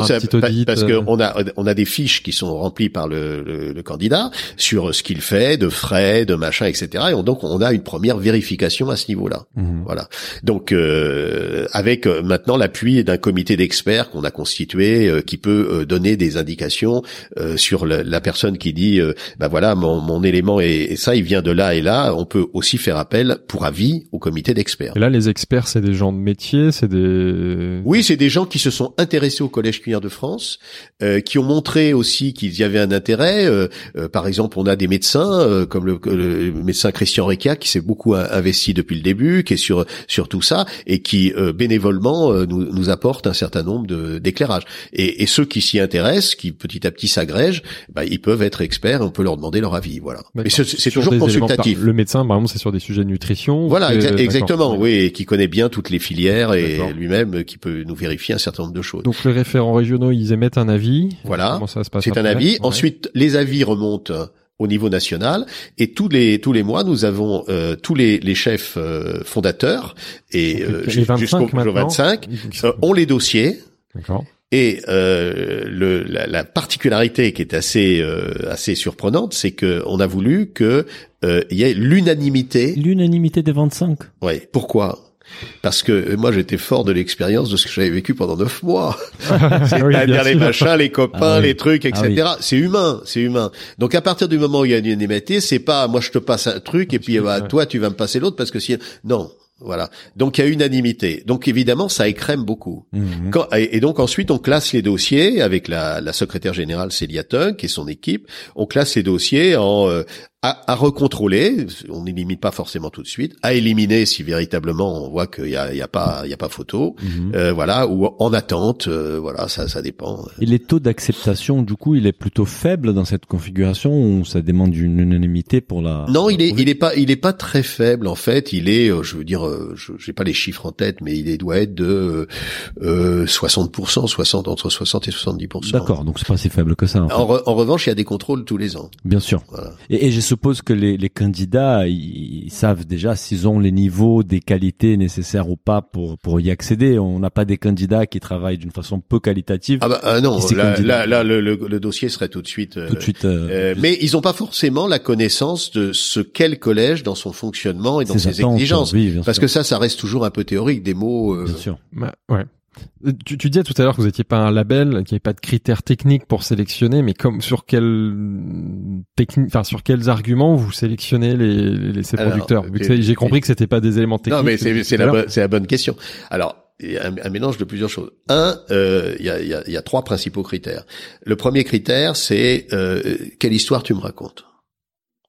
parce euh, qu'on a on a des fiches qui sont remplies par le, le, le candidat sur ce qu'il fait, de frais, de machin, etc. Et on- donc on a une première vérification à ce niveau-là. Mhm. Voilà. Donc euh, avec euh, maintenant l'appui d'un comité d'experts qu'on a constitué, euh, qui peut euh, donner des indications euh, sur le- la personne qui dit, euh, bah voilà, mon, mon élément est, et ça, il vient de là et là. On peut aussi faire appel pour avis au comité d'experts. Et là, les experts, c'est des gens de métier, c'est des. Oui, c'est des gens qui se sont intéressés au Collège culinaire de France, euh, qui ont montré aussi qu'il y avait un intérêt. euh, euh, par exemple, on a des médecins euh, comme le, le médecin Christian Reca qui s'est beaucoup in- investi depuis le début, qui est sur sur tout ça et qui euh, bénévolement euh, nous, nous apporte un certain nombre de d'éclairages. Et, et ceux qui s'y intéressent, qui petit à petit s'agrègent, bah, ils peuvent être experts. On peut leur demander leur avis. Voilà. Mais c'est toujours des éléments par- consultatif. Le médecin, par exemple, c'est sur des sujets de nutrition. Voilà, exa- exactement, oui, et qui connaît bien toutes les filières et D'accord. lui-même qui peut nous vérifier un certain nombre de choses. Donc les référents régionaux, ils émettent un avis. Voilà. Comment ça se passe C'est un avis. Ouais. Ensuite, les avis remontent au niveau national et tous les tous les mois, nous avons euh, tous les, les chefs euh, fondateurs et euh, les ju- 25 jusqu'au jusqu'au maintenant. 25 Ils- euh, ont les dossiers. D'accord. Et euh, le, la, la particularité qui est assez euh, assez surprenante, c'est que on a voulu que euh, il y ait l'unanimité. L'unanimité des 25. Ouais. Pourquoi? Parce que moi j'étais fort de l'expérience de ce que j'avais vécu pendant neuf mois. Oui, C'est-à-dire les machins, les copains, Ah oui. les trucs, etc. Ah oui. C'est humain, c'est humain. Donc à partir du moment où il y a une unanimité, c'est pas moi je te passe un truc et puis bah, toi tu vas me passer l'autre parce que si non, voilà. Donc il y a unanimité. Donc évidemment ça écrème beaucoup. Mhm. Quand- et et donc ensuite on classe les dossiers avec la, la secrétaire générale Célia Tunk et son équipe. On classe les dossiers en euh, à, à recontrôler. On n'élimine pas forcément tout de suite. À éliminer si véritablement on voit qu'il y a, y a pas il y a pas photo. Mhm. Euh, voilà ou en attente. euh, voilà ça ça dépend. Et les taux d'acceptation, du coup, il est plutôt faible dans cette configuration ou ça demande une unanimité pour la... Non, il est, il est pas, il est pas très faible en fait. Il est, euh, je veux dire, euh, je j'ai pas les chiffres en tête, mais il est, doit être de euh, 60%, 60 entre 60 et 70%. D'accord, donc c'est pas si faible que ça. en fait. En, re- en revanche, il y a des contrôles tous les ans. Bien sûr. Voilà. Et, et je suppose que les, les candidats, ils, ils savent déjà s'ils ont les niveaux, des qualités nécessaires ou pas pour pour y accéder. On n'a pas des candidats qui travaillent d'une façon peu qualitative. Ah bah ah non, là, candidat. là, là, le, le, le dossier serait tout de suite. euh, tout de suite. euh, euh, mais ils n'ont pas forcément la connaissance de ce qu'est le collège dans son fonctionnement et dans ses, exigences. Oui, bien Parce sûr. que ça, ça reste toujours un peu théorique, des mots. euh, Bien sûr. Bah, ouais. Euh, Tu, tu disais tout à l'heure que vous n'étiez pas un label, qu'il n'y avait pas de critères techniques pour sélectionner, mais comme sur quels technique, enfin sur quels arguments vous sélectionnez les, les ces producteurs? J'ai compris que c'était pas des éléments techniques. Non, mais c'est la, c'est la bonne question. Alors, il y a un, un mélange de plusieurs choses. Un, euh, il y, a, il y, a, il y a trois principaux critères. Le premier critère, c'est euh, quelle histoire tu me racontes?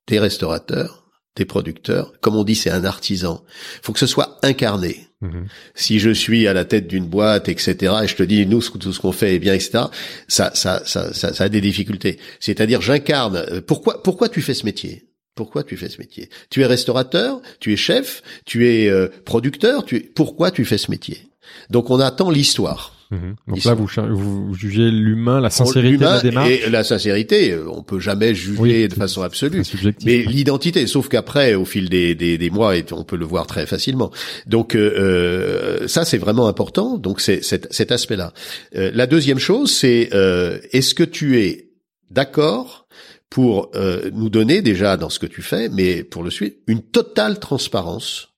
T'es restaurateur, t'es producteur. Comme on dit, c'est un artisan. faut que ce soit incarné. Mhm. Si je suis à la tête d'une boîte, etc., et je te dis nous tout ce qu'on fait est bien, etc., ça, ça, ça, ça, ça a des difficultés. C'est-à-dire, j'incarne. euh, Pourquoi, pourquoi tu fais ce métier? Pourquoi tu fais ce métier? Tu es restaurateur, tu es chef, tu es euh, producteur. Tu es... Pourquoi tu fais ce métier? Donc, on attend l'histoire. Mhm. Donc Ils là, sont- vous, vous jugez l'humain, la sincérité de la démarche. et la sincérité, euh, on peut jamais juger Oui, de façon absolue. Mais l'identité, sauf qu'après, au fil des, des, des mois, et on peut le voir très facilement. Donc euh, euh, ça, c'est vraiment important. Donc c'est cet, aspect-là. Euh, la deuxième chose, c'est euh, est-ce que tu es d'accord pour euh, nous donner déjà dans ce que tu fais, mais pour le suivre, une totale transparence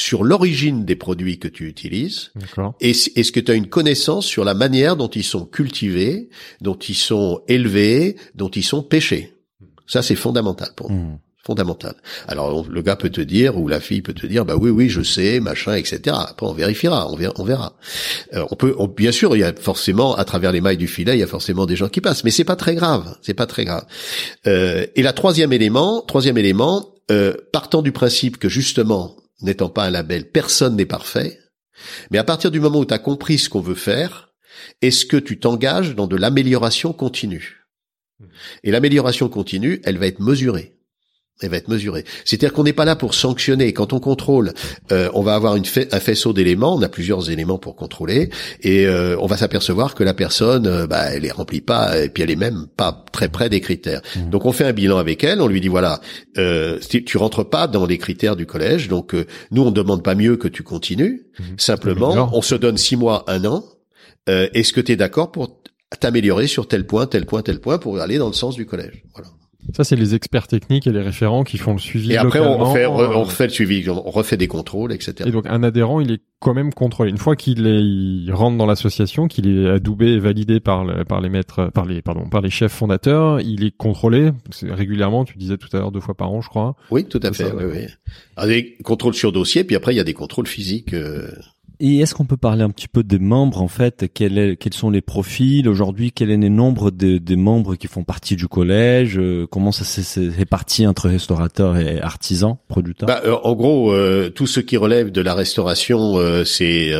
sur l'origine des produits que tu utilises et est-ce que tu as une connaissance sur la manière dont ils sont cultivés, dont ils sont élevés, dont ils sont pêchés? Ça, c'est fondamental pour nous. Mhm. Fondamental. Alors, on- le gars peut te dire, ou la fille peut te dire, bah oui, oui, je sais, machin, etc. Après, on vérifiera, on verra. On verra. Euh, on peut, on- bien sûr, il y a forcément, à travers les mailles du filet, il y a forcément des gens qui passent, mais c'est pas très grave. C'est pas très grave. Euh, et la troisième élément, troisième élément, euh, partant du principe que justement, n'étant pas un label, personne n'est parfait. Mais à partir du moment où tu as compris ce qu'on veut faire, est-ce que tu t'engages dans de l'amélioration continue? Et l'amélioration continue, elle va être mesurée elle va être mesurée. C'est-à-dire qu'on n'est pas là pour sanctionner. Quand on contrôle, euh, on va avoir une un faisceau d'éléments. On a plusieurs éléments pour contrôler, et euh, on va s'apercevoir que la personne, euh, bah, elle les remplit pas, et puis elle est même pas très près des critères. Mmh. Donc on fait un bilan avec elle. On lui dit voilà, tu rentres pas dans les critères du collège. Donc nous on demande pas mieux que tu continues. Mmh. Simplement, on se donne six mois, un an. Est-ce que tu es d'accord pour t'améliorer sur tel point, tel point, tel point pour aller dans le sens du collège? Voilà. Ça, c'est les experts techniques et les référents qui font le suivi. Et après, on refait, on euh, refait le suivi, on refait des contrôles, etc. Et donc, un adhérent, il est quand même contrôlé. Une fois qu'il est, il rentre dans l'association, qu'il est adoubé et validé par, le, par les maîtres, par les, pardon, par les chefs fondateurs, il est contrôlé régulièrement. Tu disais tout à l'heure deux fois par an, je crois. Oui, tout à fait. oui, oui. Alors, des contrôles sur dossier, puis après, il y a des contrôles physiques. Euh, et est-ce qu'on peut parler un petit peu des membres en fait? Quels, quels sont les profils? Aujourd'hui Quel est le nombre de, des membres qui font partie du collège? Euh, Comment ça s'est réparti entre restaurateurs et artisans, producteurs? Bah, euh, En gros, euh, tout ce qui relève de la restauration, c'est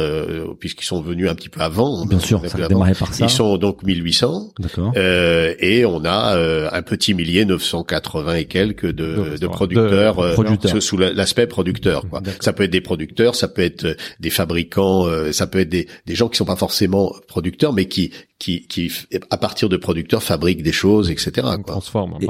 puisqu'ils sont venus un petit peu avant. Bien sûr, ça a démarré par ça. Ils sont donc 1800. D'accord. et on a un petit millier, 980 et quelques de, de, producteurs, sous l'aspect producteur. Quoi. Ça peut être des producteurs, ça peut être des fabricants quand euh, ça peut être des, des gens qui sont pas forcément producteurs, mais qui qui, qui à partir de producteurs fabriquent des choses, etc. Quoi. Transforme. Et,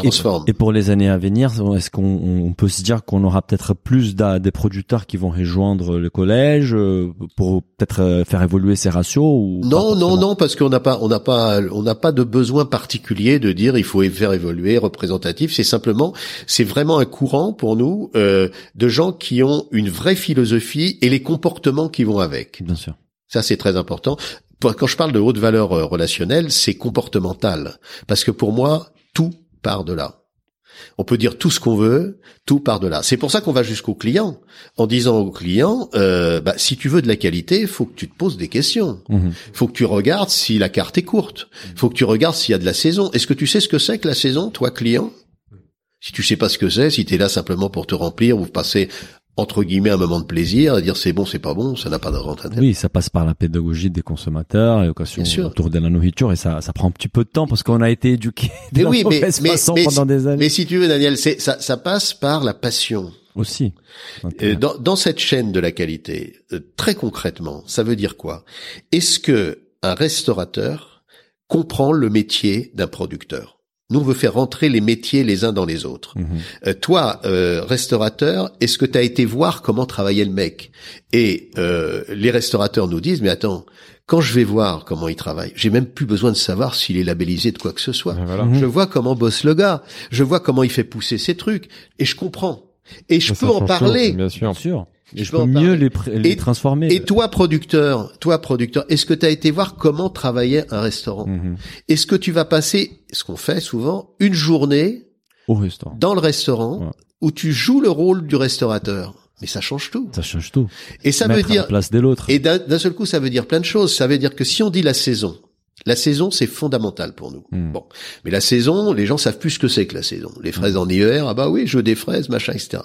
et, pour les années à venir, est-ce qu'on peut se dire qu'on aura peut-être plus des producteurs qui vont rejoindre le collège euh, pour peut-être euh, faire évoluer ces ratios ou Non, non, non, parce qu'on n'a pas, on n'a pas, on n'a pas de besoin particulier de dire il faut faire évoluer représentatif. C'est simplement, c'est vraiment un courant pour nous euh, de gens qui ont une vraie philosophie et les comportements qui vont avec. Bien sûr. Ça, c'est très important quand je parle de haute valeur euh, relationnelle, c'est comportemental. Parce que pour moi, tout part de là. On peut dire tout ce qu'on veut, tout part de là. C'est pour ça qu'on va jusqu'au client, en disant au client, euh, bah, si tu veux de la qualité, faut que tu te poses des questions. Mhm. faut que tu regardes si la carte est courte. Il faut que tu regardes s'il y a de la saison. Est-ce que tu sais ce que c'est que la saison, toi client? Si tu sais pas ce que c'est, si tu es là simplement pour te remplir ou passer entre guillemets un moment de plaisir, à dire c'est bon, c'est pas bon, ça n'a pas de rente Oui, ça passe par la pédagogie des consommateurs, l'éducation autour de la nourriture, et ça, ça prend un petit peu de temps parce qu'on a été éduqué de oui, mais, mais, pendant des années. Mais si tu veux, Daniel, c'est ça, ça passe par la passion. Aussi. Dans, dans, cette chaîne de la qualité, euh, très concrètement, ça veut dire quoi? Est-ce que un restaurateur comprend le métier d'un producteur? Nous, on veut faire rentrer les métiers les uns dans les autres. Mhm. Euh, toi, euh, restaurateur, est-ce que tu as été voir comment travaillait le mec? Et euh, les restaurateurs nous disent, mais attends, quand je vais voir comment il travaille, j'ai même plus besoin de savoir s'il est labellisé de quoi que ce soit. Mhm. Je vois comment bosse le gars, je vois comment il fait pousser ses trucs, et je comprends. Et je peux en parler. bien sûr. Bien sûr. Et je, peux mieux les, les transformer. Et toi, producteur, toi, producteur, est-ce que tu as été voir comment travaillait un restaurant mhm. Est-ce que tu vas passer, ce qu'on fait souvent, une journée au restaurant, dans le restaurant, où tu joues le rôle du restaurateur? Mais ça change tout. Ça change tout. Et ça veut dire. À la place de l'autre. Et d'un seul coup, ça veut dire plein de choses. Ça veut dire que si on dit la saison, la saison, c'est fondamental pour nous. Hmm. Bon, mais la saison, les gens savent plus ce que c'est que la saison. Les fraises en hiver, ah bah oui, je veux des fraises, machin, etc.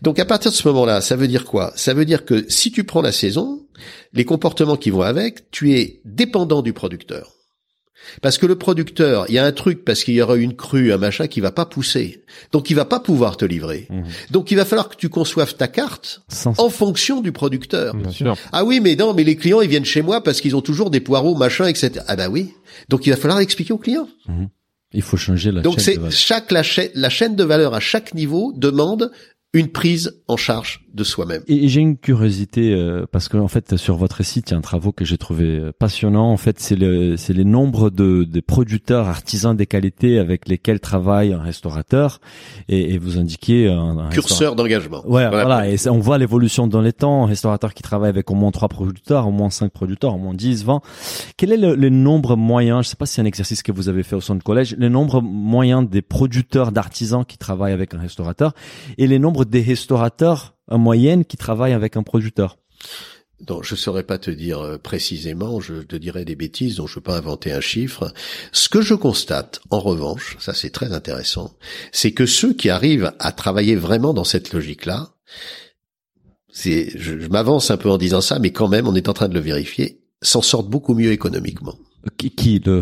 Donc à partir de ce moment-là, ça veut dire quoi? Ça veut dire que si tu prends la saison, les comportements qui vont avec, tu es dépendant du producteur. Parce que le producteur, il y a un truc parce qu'il y aura une crue, un machin qui va pas pousser. Donc il va pas pouvoir te livrer. Mmh. Donc il va falloir que tu conçoives ta carte en fonction du producteur. Ah oui, mais non, mais les clients ils viennent chez moi parce qu'ils ont toujours des poireaux, machin, etc. Ah bah oui. Donc il va falloir expliquer aux clients. Mmh. Il faut changer la Donc c'est chaque la, la chaîne de valeur à chaque niveau demande une prise en charge de soi-même. Et j'ai une curiosité euh, parce que en fait sur votre site il y a un travaux que j'ai trouvé euh, passionnant. En fait c'est le c'est les nombres de, de producteurs artisans des qualités avec lesquels travaille un restaurateur et, et vous indiquez un, curseur d'engagement. Ouais voilà, et on voit l'évolution dans les temps. Un restaurateur qui travaille avec au moins trois producteurs, au moins cinq producteurs, au moins 10, 20. Quel est le, le nombre moyen Je sais pas si c'est un exercice que vous avez fait au sein de collège. Le nombre moyen des producteurs d'artisans qui travaillent avec un restaurateur et les nombres des restaurateurs en moyenne qui travaillent avec un producteur donc, je saurais pas te dire euh, précisément, je te dirais des bêtises, donc je peux pas inventer un chiffre. Ce que je constate, en revanche, ça c'est très intéressant, c'est que ceux qui arrivent à travailler vraiment dans cette logique-là, c'est, je m'avance un peu en disant ça, mais quand même, on est en train de le vérifier, s'en sortent beaucoup mieux économiquement. Qui, qui le,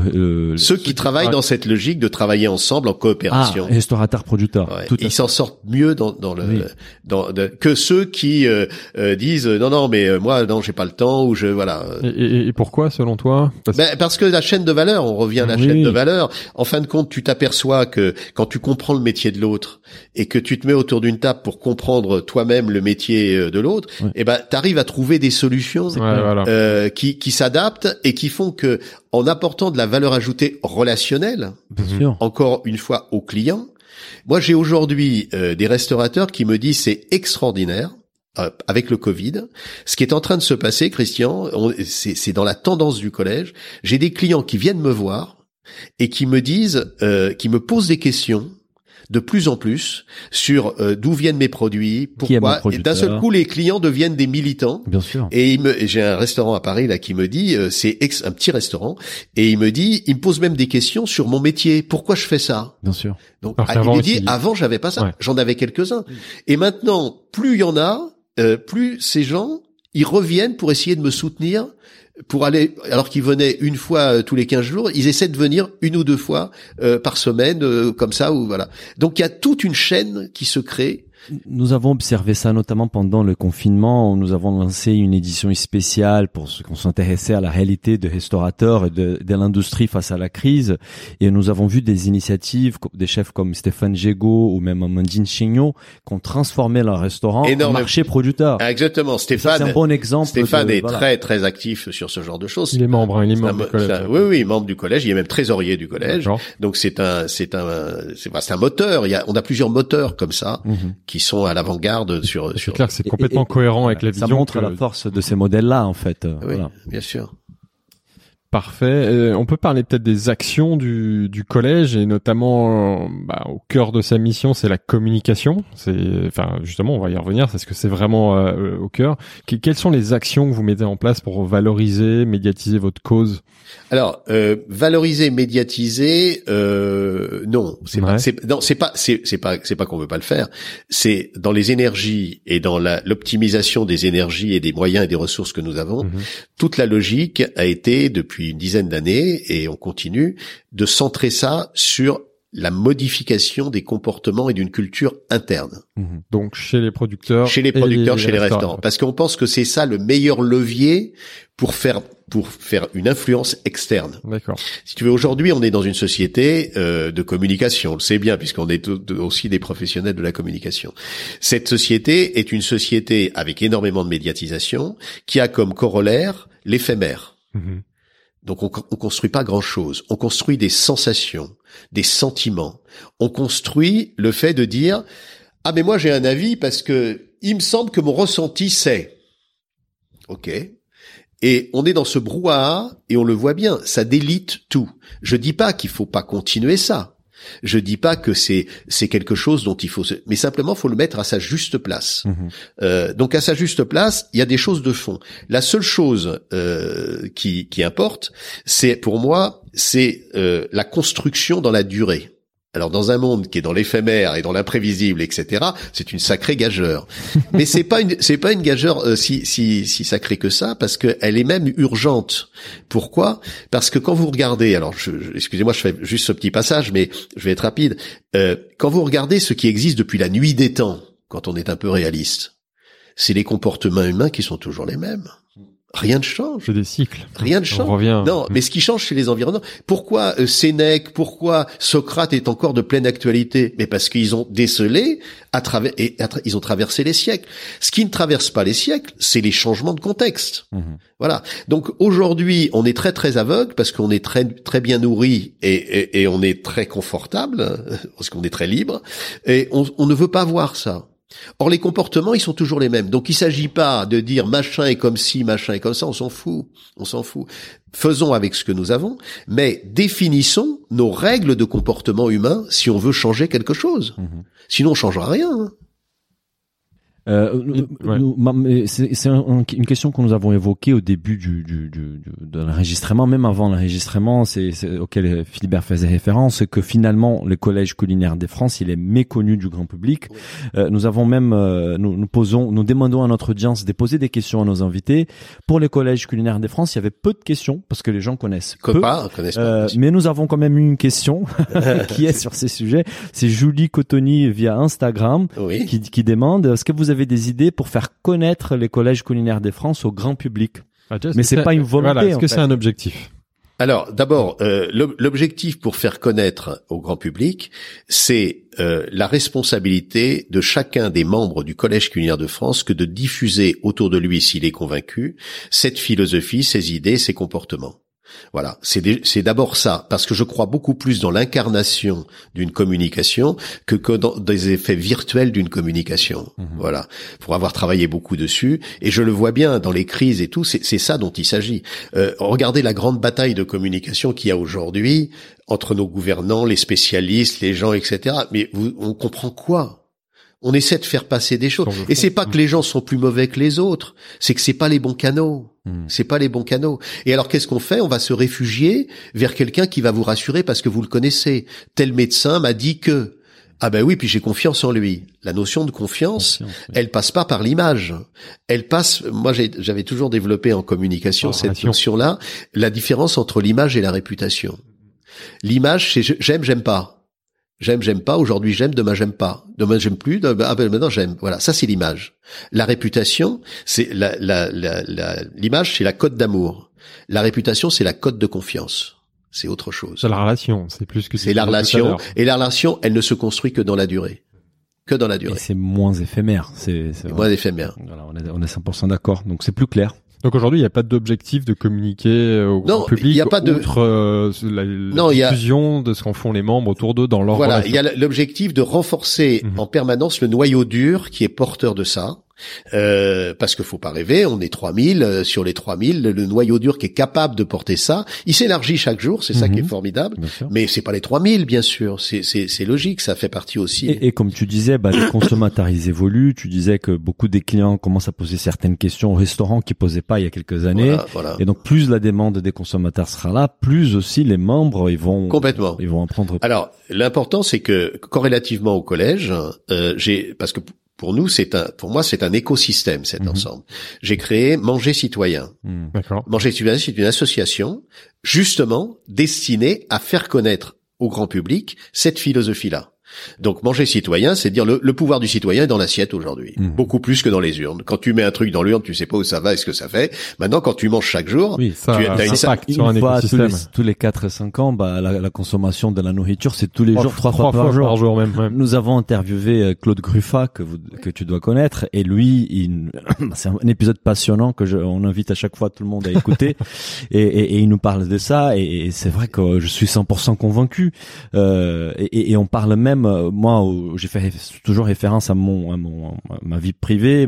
le- Ceux qui travaillent dans cette logique de travailler ensemble en ah, coopération. restaurateur producteur. Ouais, Tout à ils s'en sortent mieux dans, dans le Oui. dans, de- que ceux qui euh, euh, disent non non mais euh, moi non j'ai pas le temps ou je voilà Et, et- et pourquoi, selon toi? Parce- Ben, parce que la chaîne de valeur, on revient à la Oui. chaîne de valeur. En fin de compte, tu t'aperçois que quand tu comprends le métier de l'autre et que tu te mets autour d'une table pour comprendre toi-même le métier euh, de l'autre, Ouais. eh ben, t'arrives à trouver des solutions Ouais, voilà. euh, qui, qui s'adaptent et qui font que, en apportant de la valeur ajoutée relationnelle, Bien sûr. encore une fois aux clients. Moi, j'ai aujourd'hui euh, des restaurateurs qui me disent c'est extraordinaire. euh, avec le Covid, ce qui est en train de se passer, Christian, c'est dans la tendance du collège. J'ai des clients qui viennent me voir et qui me disent, euh, qui me posent des questions de plus en plus sur euh, d'où viennent mes produits, pourquoi. Et d'un seul coup, les clients deviennent des militants. Bien sûr. Et il me, j'ai un restaurant à Paris là qui me dit, euh, c'est ex- un petit restaurant, et il me dit, il me pose même des questions sur mon métier. Pourquoi je fais ça? Bien sûr. Donc, Alors ah, il me dit, avant j'avais pas ça, Ouais. j'en avais quelques-uns. Et maintenant, plus il y en a, euh, plus ces gens, ils reviennent pour essayer de me soutenir, pour aller, alors qu'ils venaient une fois euh, tous les 15 jours, ils essaient de venir une ou deux fois euh, par semaine, euh, comme ça, ou voilà. Donc il y a toute une chaîne qui se crée. Nous avons observé ça notamment pendant le confinement. où Nous avons lancé une édition spéciale pour ce qu'on s'intéressait à la réalité de restaurateurs et de, de l'industrie face à la crise. Et nous avons vu des initiatives, des chefs comme Stéphane Gégaud ou même Amandine Chignot, qui ont transformé leur restaurant en marché producteur. Ah, exactement, Ça, C'est Stéphane. un bon exemple. Stéphane de- est voilà. très très actif sur ce genre de choses. Il est membre, hein, il est un membre du un- oui, oui, membre du collège. Il est même trésorier du collège. Donc c'est un, c'est un, c'est bah, c'est un moteur. Il y a, on a plusieurs moteurs comme ça Mhm. qui sont à l'avant-garde sur. C'est sur... clair c'est complètement et- cohérent avec la Ça vision. montre que- la force de ces modèles-là, en fait. Euh, Oui, Voilà. bien sûr. Parfait. Euh, on peut parler peut-être des actions du, du collège et notamment bah, au cœur de sa mission, c'est la communication. C'est, enfin, justement, on va y revenir. C'est ce que c'est vraiment euh, au cœur. Que- quelles sont les actions que vous mettez en place pour valoriser, médiatiser votre cause? Alors euh, valoriser, médiatiser, euh, non, c'est Ouais. pas, c'est, non, c'est pas, c'est, c'est pas, c'est pas qu'on veut pas le faire. C'est dans les énergies et dans la, l'optimisation des énergies et des moyens et des ressources que nous avons. Mhm. toute la logique a été depuis une dizaine d'années et on continue de centrer ça sur la modification des comportements et d'une culture interne Mhm. Donc chez les producteurs, chez les producteurs, chez les restaurants, parce qu'on pense que c'est ça le meilleur levier pour faire pour faire une influence externe. D'accord. Si tu veux, aujourd'hui, on est dans une société euh, de communication. On le sait bien, puisqu'on est aussi des professionnels de la communication. Cette société est une société avec énormément de médiatisation, qui a comme corollaire l'éphémère. Mhm. Donc on, on construit pas grand-chose. On construit des sensations, des sentiments. On construit le fait de dire ah mais moi j'ai un avis parce que il me semble que mon ressenti c'est. Ok. Et on est dans ce brouhaha et on le voit bien, ça délite tout. Je dis pas qu'il faut pas continuer ça. Je dis pas que c'est c'est quelque chose dont il faut se... mais simplement faut le mettre à sa juste place. Mhm. Euh, donc à sa juste place, il y a des choses de fond. La seule chose euh, qui, qui importe, c'est pour moi, c'est euh, la construction dans la durée. Alors dans un monde qui est dans l'éphémère et dans l'imprévisible, etc., c'est une sacrée gageure. Mais c'est pas une c'est pas une gageure euh, si si si sacrée que ça parce qu'elle est même urgente. Pourquoi? Parce que quand vous regardez, alors je, excusez-moi, je fais juste ce petit passage, mais je vais être rapide. Euh, quand vous regardez ce qui existe depuis la nuit des temps, quand on est un peu réaliste, c'est les comportements humains qui sont toujours les mêmes. Rien ne change. C'est des cycles. Rien ne On change. revient. Non, mais ce qui change, c'est les environnements. Pourquoi euh, Sénèque, pourquoi Socrate est encore de pleine actualité? Mais parce qu'ils ont décelé à travers et à tra- ils ont traversé les siècles. Ce qui ne traverse pas les siècles, c'est les changements de contexte. Mhm. Voilà. Donc aujourd'hui, on est très très aveugle parce qu'on est très très bien nourri et, et, et on est très confortable parce qu'on est très libre et on, on ne veut pas voir ça. Or les comportements, ils sont toujours les mêmes. Donc il s'agit pas de dire machin est comme ci, machin est comme ça, on s'en fout. On s'en fout. Faisons avec ce que nous avons, mais définissons nos règles de comportement humain si on veut changer quelque chose. Mhm. Sinon on changera rien. hein. Euh, nous- Ouais. c'est c'est un- une question que nous avons évoquée au début du, du, du, du- de l'enregistrement, même avant l'enregistrement, c'est c'est auquel Philibert faisait référence, c'est que finalement le collège culinaire des France, il est méconnu du grand public. Euh, nous avons même, euh, nous, nous posons, nous demandons à notre audience de poser des questions à nos invités. Pour le collège culinaire des France, il y avait peu de questions parce que les gens connaissent Que peu. pas, connaissent pas. Euh, mais nous avons quand même eu une question qui est sur ces sujets. C'est Julie Cotoni via Instagram oui. qui, qui demande est-ce que vous avez des idées pour faire connaître les collèges culinaires de France au grand public Ah, Mais c'est pas une volonté, Voilà, est-ce que c'est un objectif Alors, d'abord, euh, l'ob- l'objectif pour faire connaître au grand public, c'est euh, la responsabilité de chacun des membres du Collège culinaire de France que de diffuser autour de lui, s'il est convaincu, cette philosophie, ses idées, ses comportements. Voilà, c'est d'abord ça, parce que je crois beaucoup plus dans l'incarnation d'une communication que, que dans des effets virtuels d'une communication. Voilà, pour avoir travaillé beaucoup dessus, et je le vois bien dans les crises et tout, c'est ça dont il s'agit. Euh, regardez la grande bataille de communication qu'il y a aujourd'hui entre nos gouvernants, les spécialistes, les gens, etc. Mais vous, on comprend quoi? On essaie de faire passer des choses. Et c'est pas que les gens sont plus mauvais que les autres, c'est que c'est pas les bons canaux. Hmm. C'est pas les bons canaux. Et alors qu'est-ce qu'on fait? On va se réfugier vers quelqu'un qui va vous rassurer parce que vous le connaissez. Tel médecin m'a dit que. Ah ben oui, puis j'ai confiance en lui. La notion de confiance, Confiance, oui. elle passe pas par l'image. Elle passe. Moi, j'avais toujours développé en communication cette notion-là, la différence entre l'image et la réputation. L'image, c'est j'aime, j'aime pas. J'aime, j'aime pas. Aujourd'hui, j'aime. Demain, j'aime pas. Demain, j'aime plus. Demain, ah ben, maintenant, j'aime. Voilà. Ça, c'est l'image. La réputation, c'est la, la, la, la- l'image, c'est la cote d'amour. La réputation, c'est la cote de confiance. C'est autre chose. C'est la relation, c'est plus que C'est la relation. Et la relation, elle ne se construit que dans la durée. Que dans la Et durée. c'est moins éphémère. C'est c'est moins éphémère. Voilà, on est, on est 100% d'accord. Donc c'est plus clair. Donc aujourd'hui, il n'y a pas d'objectif de communiquer euh, au Non, grand public il y a pas de- outre euh, la, la Non, il y a- diffusion de ce qu'en font les membres autour d'eux dans leur Voilà, il y a l'objectif de renforcer Mhm. en permanence le noyau dur qui est porteur de ça. Euh, parce qu'il faut pas rêver, on est 3000 euh, sur les 3000, le, le noyau dur qui est capable de porter ça, il s'élargit chaque jour, c'est ça qui est Mhm. formidable. Mais c'est pas les 3000 bien sûr, c'est logique, ça fait partie aussi. Et, et comme tu disais, bah, les consommateurs ils évoluent. Tu disais que beaucoup des clients commencent à poser certaines questions au restaurant qu'ils posaient pas il y a quelques années. Voilà, voilà. Et donc plus la demande des consommateurs sera là, plus aussi les membres ils vont Complètement. ils vont en prendre. Alors, l'important, c'est que corrélativement au collège, euh, j'ai parce que pour nous, c'est un, pour moi, c'est un écosystème cet Mhm. ensemble. J'ai créé Manger Citoyen. D'accord. Manger Citoyen, c'est une association justement destinée à faire connaître au grand public cette philosophie-là. Donc manger citoyen, c'est dire le, le pouvoir du citoyen est dans l'assiette aujourd'hui, Mhm. beaucoup plus que dans les urnes. Quand tu mets un truc dans l'urne, tu sais pas où ça va et ce que ça fait. Maintenant, quand tu manges chaque jour, Oui, Ça, Tu as- ça une- impacte sur un une fois tous les, écosystème. tous les 4 et 5 ans, bah, la, la consommation de la nourriture, c'est tous les Trois- jours, trois, fois, fois par jour. par jour même. même. Nous avons interviewé euh, Claude Gruffat que vous, que tu dois connaître et lui, c'est un épisode passionnant que je, on invite à chaque fois tout le monde à écouter et, et, et il nous parle de ça et, et c'est vrai que je suis 100% convaincu euh, et, et on parle même euh, moi j'ai fait toujours référence à mon à mon à ma vie privée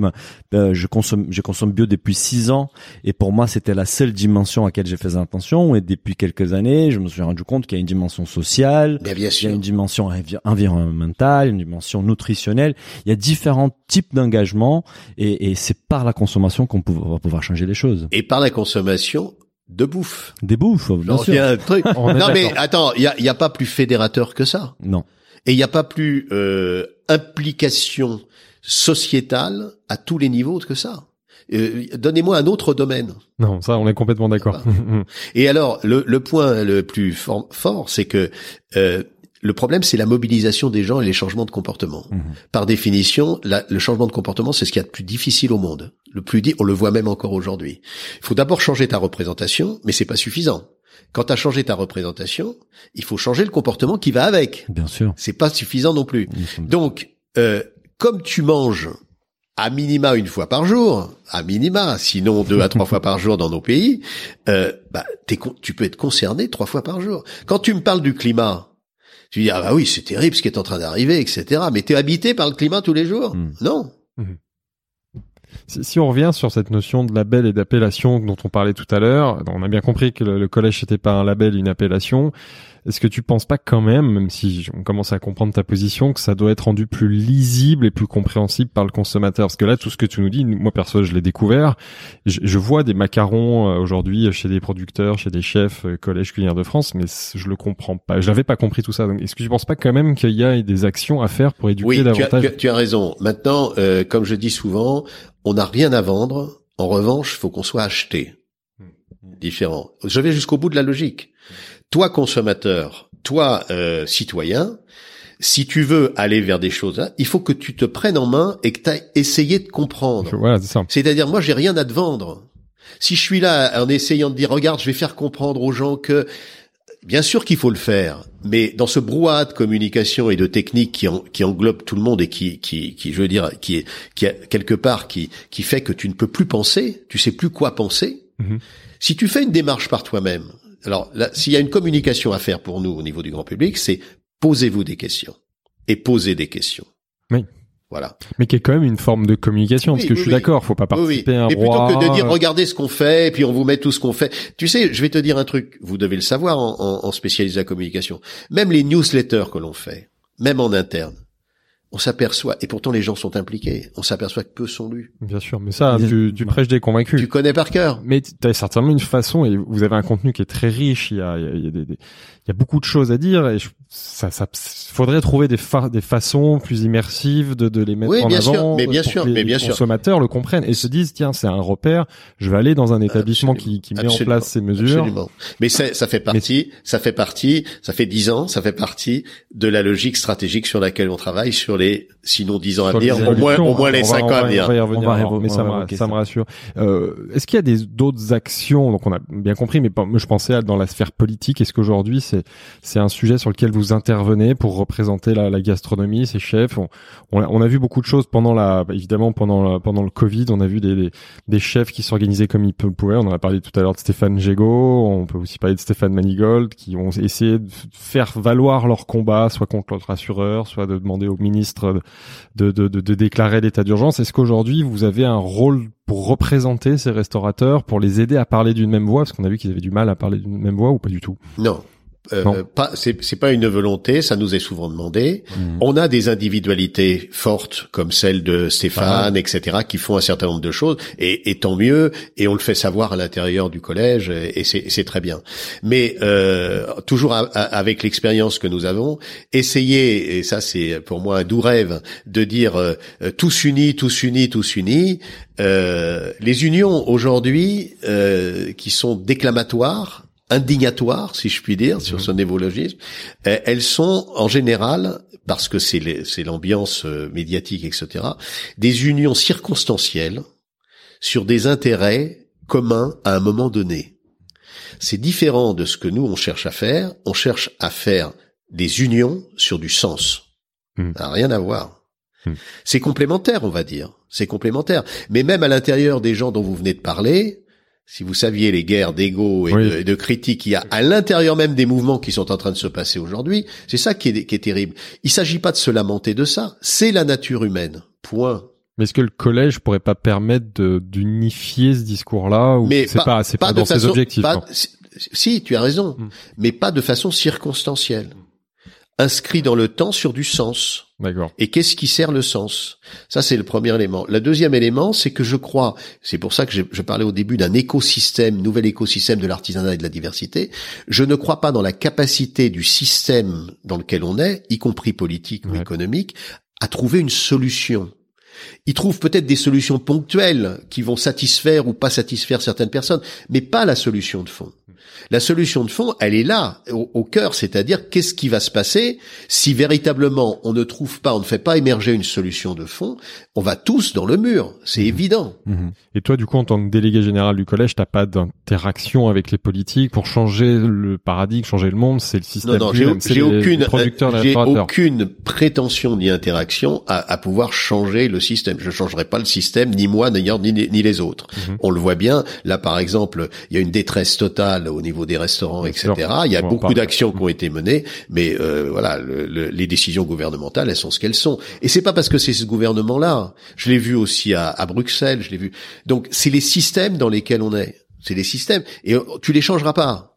euh, je consomme je consomme bio depuis six ans et pour moi c'était la seule dimension à laquelle j'ai fait attention et depuis quelques années je me suis rendu compte qu'il y a une dimension sociale bien, bien il y a une dimension envi- environnementale, une dimension nutritionnelle. Il y a différents types d'engagement et, et c'est par la consommation qu'on va pouvoir changer les choses. Et par la consommation de bouffe. Des bouffes, bien il sûr. un truc. Non mais attends, il y a, y a pas plus fédérateur que ça. Non. Et il n'y a pas plus euh, implication sociétale à tous les niveaux que ça. Euh, Donnez-moi un autre domaine. Non, ça, on est complètement d'accord. Et alors, le, le point le plus for- fort, c'est que euh, le problème, c'est la mobilisation des gens et les changements de comportement. Mhm. Par définition, la- le changement de comportement, c'est ce qu'il y a de plus difficile au monde. Le plus dit, on le voit même encore aujourd'hui. Il faut d'abord changer ta représentation, mais c'est pas suffisant. Quand tu as changé ta représentation, il faut changer le comportement qui va avec. Bien sûr. C'est pas suffisant non plus. Donc, euh, comme tu manges à minima une fois par jour, à minima, sinon deux à trois fois par jour dans nos pays, euh, bah, tu peux être concerné trois fois par jour. Quand tu me parles du climat, tu dis ah bah oui c'est terrible ce qui est en train d'arriver, etc. Mais t'es habité par le climat tous les jours? Mm. Non. Si, on revient sur cette notion de label et d'appellation dont on parlait tout à l'heure, on a bien compris que le, le collège n'était pas un label, une appellation. Est-ce que tu penses pas quand même, même si on commence à comprendre ta position, que ça doit être rendu plus lisible et plus compréhensible par le consommateur? Parce que là, tout ce que tu nous dis, moi perso, je l'ai découvert. Je, je, vois des macarons euh, aujourd'hui chez des producteurs, chez des chefs, euh, collège culinaire de France, mais je le comprends pas. Je n'avais pas compris tout ça. Donc, est-ce que tu penses pas quand même qu'il y a des actions à faire pour éduquer oui, davantage tu as, tu as raison. Maintenant, euh, comme je dis souvent, on n'a rien à vendre. En revanche, il faut qu'on soit acheté. Différent. Je vais jusqu'au bout de la logique. Toi, consommateur, toi, euh, citoyen, si tu veux aller vers des choses, là, il faut que tu te prennes en main et que tu aies essayé de comprendre. Voilà, c'est ça. C'est-à-dire, moi, j'ai rien à te vendre. Si je suis là en essayant de dire, regarde, je vais faire comprendre aux gens que, bien sûr qu'il faut le faire, mais dans ce brouhaha de communication et de technique qui, en, qui englobe tout le monde et qui, qui, qui, je veux dire, qui est, qui a quelque part, qui, qui fait que tu ne peux plus penser, tu sais plus quoi penser. Mhm. Si tu fais une démarche par toi-même, alors s'il y a une communication à faire pour nous au niveau du grand public, c'est posez-vous des questions et posez des questions. Oui. Voilà. Mais qui est quand même une forme de communication, Oui, parce que oui, je suis oui. d'accord, faut pas participer à un Mais plutôt roi. que de dire regardez ce qu'on fait et puis on vous met tout ce qu'on fait. Tu sais, je vais te dire un truc. Vous devez le savoir en, en, en spécialisé à la communication. Même les newsletters que l'on fait, même en interne, on s'aperçoit et pourtant les gens sont impliqués. On s'aperçoit que peu sont lus. Bien sûr, mais ça, tu, tu prêches des convaincus. Tu connais par cœur. Mais tu as certainement une façon, et vous avez un contenu qui est très riche, il y a, il y a, il y a des, des- il y a beaucoup de choses à dire, et je, ça, ça, faudrait trouver des, fa- des façons plus immersives de, de les mettre Oui, en bien sûr, avant, mais bien pour sûr, que les mais bien sûr. consommateurs le comprennent et se disent, tiens, c'est un repère, je vais aller dans un établissement Absolument, qui, qui met en place ces mesures. Absolument. Mais ça, ça fait partie, ça fait partie, ça fait dix ans, ça fait partie de la logique stratégique sur laquelle on travaille sur les, sinon dix ans à Sur les venir, au moins, au moins on les cinq ans à on venir. va y revenir, On va alors, mais ça me, ça me rassure. Euh, Est-ce qu'il y a des d'autres actions? Donc on a bien compris, mais je pensais à dans la sphère politique. Est-ce qu'aujourd'hui c'est c'est un sujet sur lequel vous intervenez pour représenter la, la gastronomie, ces chefs on, on, a, on a vu beaucoup de choses pendant la, évidemment pendant la- pendant le Covid. On a vu des des, des chefs qui s'organisaient comme ils pouvaient. On en a parlé tout à l'heure de Stéphane Gégaud. On peut aussi parler de Stéphane Manigold qui ont essayé de faire valoir leur combat, soit contre l'autre assureur, soit de demander au ministre de, de, de, de déclarer l'état d'urgence. Est-ce qu'aujourd'hui, vous avez un rôle pour représenter ces restaurateurs, pour les aider à parler d'une même voix? Parce qu'on a vu qu'ils avaient du mal à parler d'une même voix ou pas du tout? Non. Euh, pas, c'est, c'est pas une volonté, ça nous est souvent demandé. Mmh. On a des individualités fortes comme celle de Stéphane, etc., qui font un certain nombre de choses, et, et tant mieux. Et on le fait savoir à l'intérieur du collège, et, et c'est, c'est très bien. Mais euh, toujours a- a- avec l'expérience que nous avons, essayer, et ça c'est pour moi un doux rêve, de dire euh, euh, tous unis, tous unis, tous unis. Euh, les unions aujourd'hui euh, qui sont déclamatoires indignatoires, si je puis dire, sur ce néologisme, euh, elles sont en général, parce que c'est l'ambiance euh, médiatique, etc., des unions circonstancielles sur des intérêts communs à un moment donné. C'est différent de ce que nous, on cherche à faire. On cherche à faire des unions sur du sens. Ça n'a rien à voir. Hmm. C'est complémentaire, on va dire. C'est complémentaire. Mais même à l'intérieur des gens dont vous venez de parler, si vous saviez les guerres d'ego et, Oui. de, de critiques qu'il y a à l'intérieur même des mouvements qui sont en train de se passer aujourd'hui, c'est ça qui est, qui est terrible. Il s'agit pas de se lamenter de ça. C'est la nature humaine. Point. Mais est-ce que le collège pourrait pas permettre d'unifier ce discours-là ou Mais c'est pas, dans ses façon- objectifs si, tu as raison, Hmm. mais pas de façon circonstancielle. Inscrit dans le temps sur du sens. D'accord. Et qu'est-ce qui sert le sens? Ça, c'est le premier élément. Le deuxième élément, c'est que je crois, c'est pour ça que je, je parlais au début d'un écosystème, nouvel écosystème de l'artisanat et de la diversité. Je ne crois pas dans la capacité du système dans lequel on est, y compris politique ou économique, à trouver une solution. Ils trouvent peut-être des solutions ponctuelles qui vont satisfaire ou pas satisfaire certaines personnes, mais pas la solution de fond. La solution de fond, elle est là, au, au cœur, c'est-à-dire qu'est-ce qui va se passer si véritablement on ne trouve pas, on ne fait pas émerger une solution de fond, on va tous dans le mur, c'est évident. Mhm. Et toi, du coup, en tant que délégué général du collège, t'as pas d'interaction avec les politiques pour changer le paradigme, changer le monde. C'est le système. Non, non, j'ai aucune, j'ai aucune prétention ni interaction à, à pouvoir changer le système. Je changerai pas le système, ni moi, d'ailleurs, ni, ni les autres. Mhm. On le voit bien. Là, par exemple, il y a une détresse totale au niveau des restaurants, Bien etc. sûr. Il y a beaucoup d'actions qui ont été menées, mais euh, voilà, le- le- les décisions gouvernementales, elles sont ce qu'elles sont. Et c'est pas parce que c'est ce gouvernement-là. Je l'ai vu aussi à, à Bruxelles. Je l'ai vu. Donc, c'est les systèmes dans lesquels on est. C'est les systèmes. Et euh, tu les changeras pas.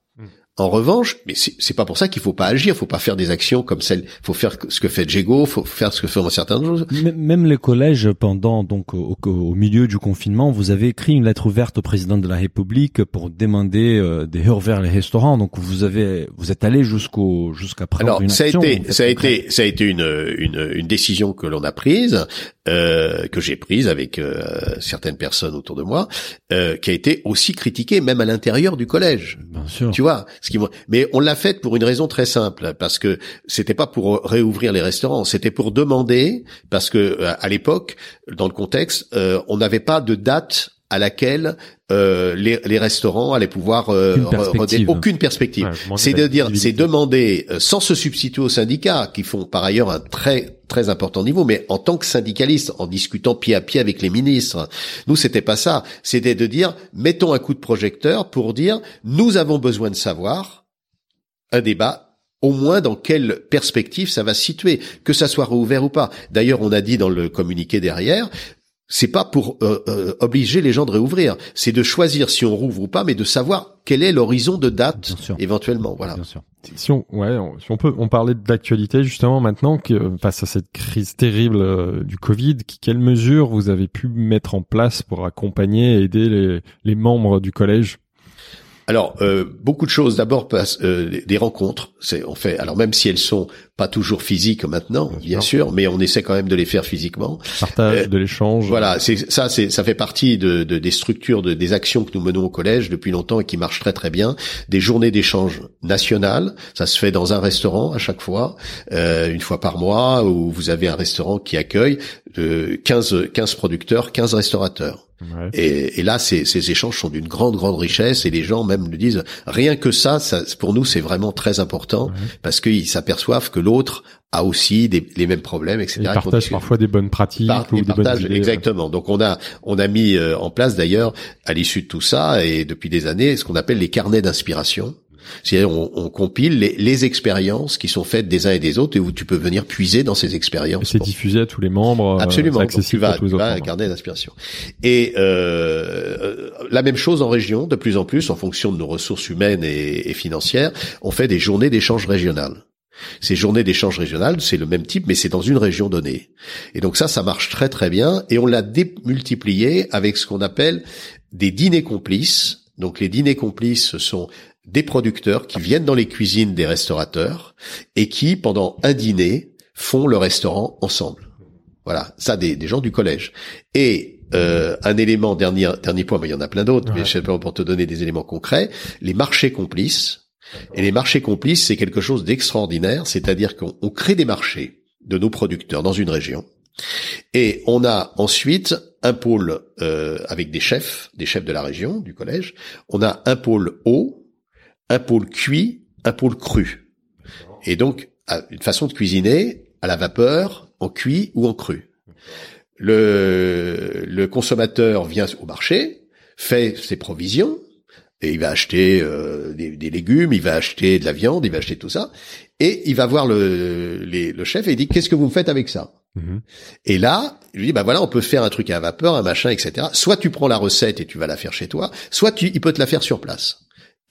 En revanche, mais c'est pas pour ça qu'il faut pas agir, faut pas faire des actions comme celle, faut faire ce que fait Jego, faut faire ce que font certaines choses. Même les collèges, pendant donc au, au- milieu du confinement, vous avez écrit une lettre ouverte au président de la République pour demander euh, des heures vers les restaurants. Donc vous avez, vous êtes allé jusqu'au jusqu'à prendre Alors une ça a action. été vous êtes ça a été ça a été une une, une décision que l'on a prise euh, que j'ai prise avec euh, certaines personnes autour de moi euh, qui a été aussi critiquée même à l'intérieur du collège. Bien sûr. Tu vois, ce qui mais on l'a faite pour une raison très simple parce que c'était pas pour réouvrir les restaurants, c'était pour demander parce que euh, à l'époque dans le contexte, euh, on n'avait pas de date à laquelle euh, les, les restaurants allaient pouvoir euh, perspective. redé- aucune perspective. Ouais, c'est de dire, c'est demander euh, sans se substituer aux syndicats qui font par ailleurs un très très important niveau, mais en tant que syndicaliste, en discutant pied à pied avec les ministres. Nous, c'était pas ça. C'était de dire, mettons un coup de projecteur pour dire, nous avons besoin de savoir un débat au moins dans quelle perspective ça va se situer, que ça soit rouvert ou pas. D'ailleurs, on a dit dans le communiqué derrière, c'est pas pour euh, euh, obliger les gens de réouvrir, c'est de choisir si on rouvre ou pas, mais de savoir quel est l'horizon de date Bien sûr. éventuellement. Voilà. Bien sûr. Si on, ouais, on- si on peut, on parlait de l'actualité justement maintenant que face à cette crise terrible euh, du Covid, qui, quelles mesures vous avez pu mettre en place pour accompagner et aider les, les membres du collège? Alors euh, beaucoup de choses. D'abord, euh, des- rencontres. C'est on fait. Alors même si elles sont pas toujours physiques maintenant, Bien bien, sûr, mais on essaie quand même de les faire physiquement. Partage Euh, de l'échange. Voilà, c'est ça, c'est ça fait partie de, de- des structures, de, des actions que nous menons au collège depuis longtemps et qui marchent très très bien. Des journées d'échange nationales, ça se fait dans un restaurant à chaque fois, euh, une fois par mois, où vous avez un restaurant qui accueille euh, 15 15 producteurs, 15 restaurateurs. Ouais. Et, et là, ces, ces échanges sont d'une grande, grande richesse et les gens même nous disent, rien que ça, ça pour nous, c'est vraiment très important Ouais. parce qu'ils s'aperçoivent que l'autre a aussi des, les mêmes problèmes, etc. Ils partagent parfois des bonnes pratiques Par- ou des bonnes idées. exactement. Donc on a on a mis euh, en place d'ailleurs à l'issue de tout ça et depuis des années ce qu'on appelle les carnets d'inspiration. C'est-à-dire on, on compile les, les expériences qui sont faites des uns et des autres et où tu peux venir puiser dans ces Et expériences. c'est Bon. diffusé à tous les membres. euh, Absolument. c'est Donc, tu accessible vas, à tous les tu vas autres. à un carnet d'inspiration. Et euh, euh, la même chose en région, de plus en plus, en fonction de nos ressources humaines et, et financières, on fait des journées d'échange régionales. Ces journées d'échange régionales, c'est le même type, mais c'est dans une région donnée. Et donc ça, ça marche très très bien. Et on l'a démultiplié avec ce qu'on appelle des dîners complices. Donc les dîners complices, ce sont des producteurs qui viennent dans les cuisines des restaurateurs et qui, pendant un dîner, font le restaurant ensemble. Voilà, ça des, des gens du collège. Et euh, un élément dernier dernier point, mais il y en a plein d'autres, mais je sais pas pour te donner des éléments concrets, les marchés complices. Et les marchés complices, c'est quelque chose d'extraordinaire, c'est-à-dire qu'on on crée des marchés de nos producteurs dans une région. Et on a ensuite un pôle euh, avec des chefs, des chefs de la région, du collège. On a un pôle eau, un pôle cuit, un pôle cru. Et donc, une façon de cuisiner à la vapeur, en cuit ou en cru. Le, le consommateur vient au marché, fait ses provisions, et il va acheter euh, des, des légumes, il va acheter de la viande, il va acheter tout ça, et il va voir le, les- le chef et il dit qu'est-ce que vous me faites avec ça Mhm. Et là, il lui dit bah voilà, on peut faire un truc à vapeur, un machin, etc. Soit tu prends la recette et tu vas la faire chez toi, soit tu, il peut te la faire sur place.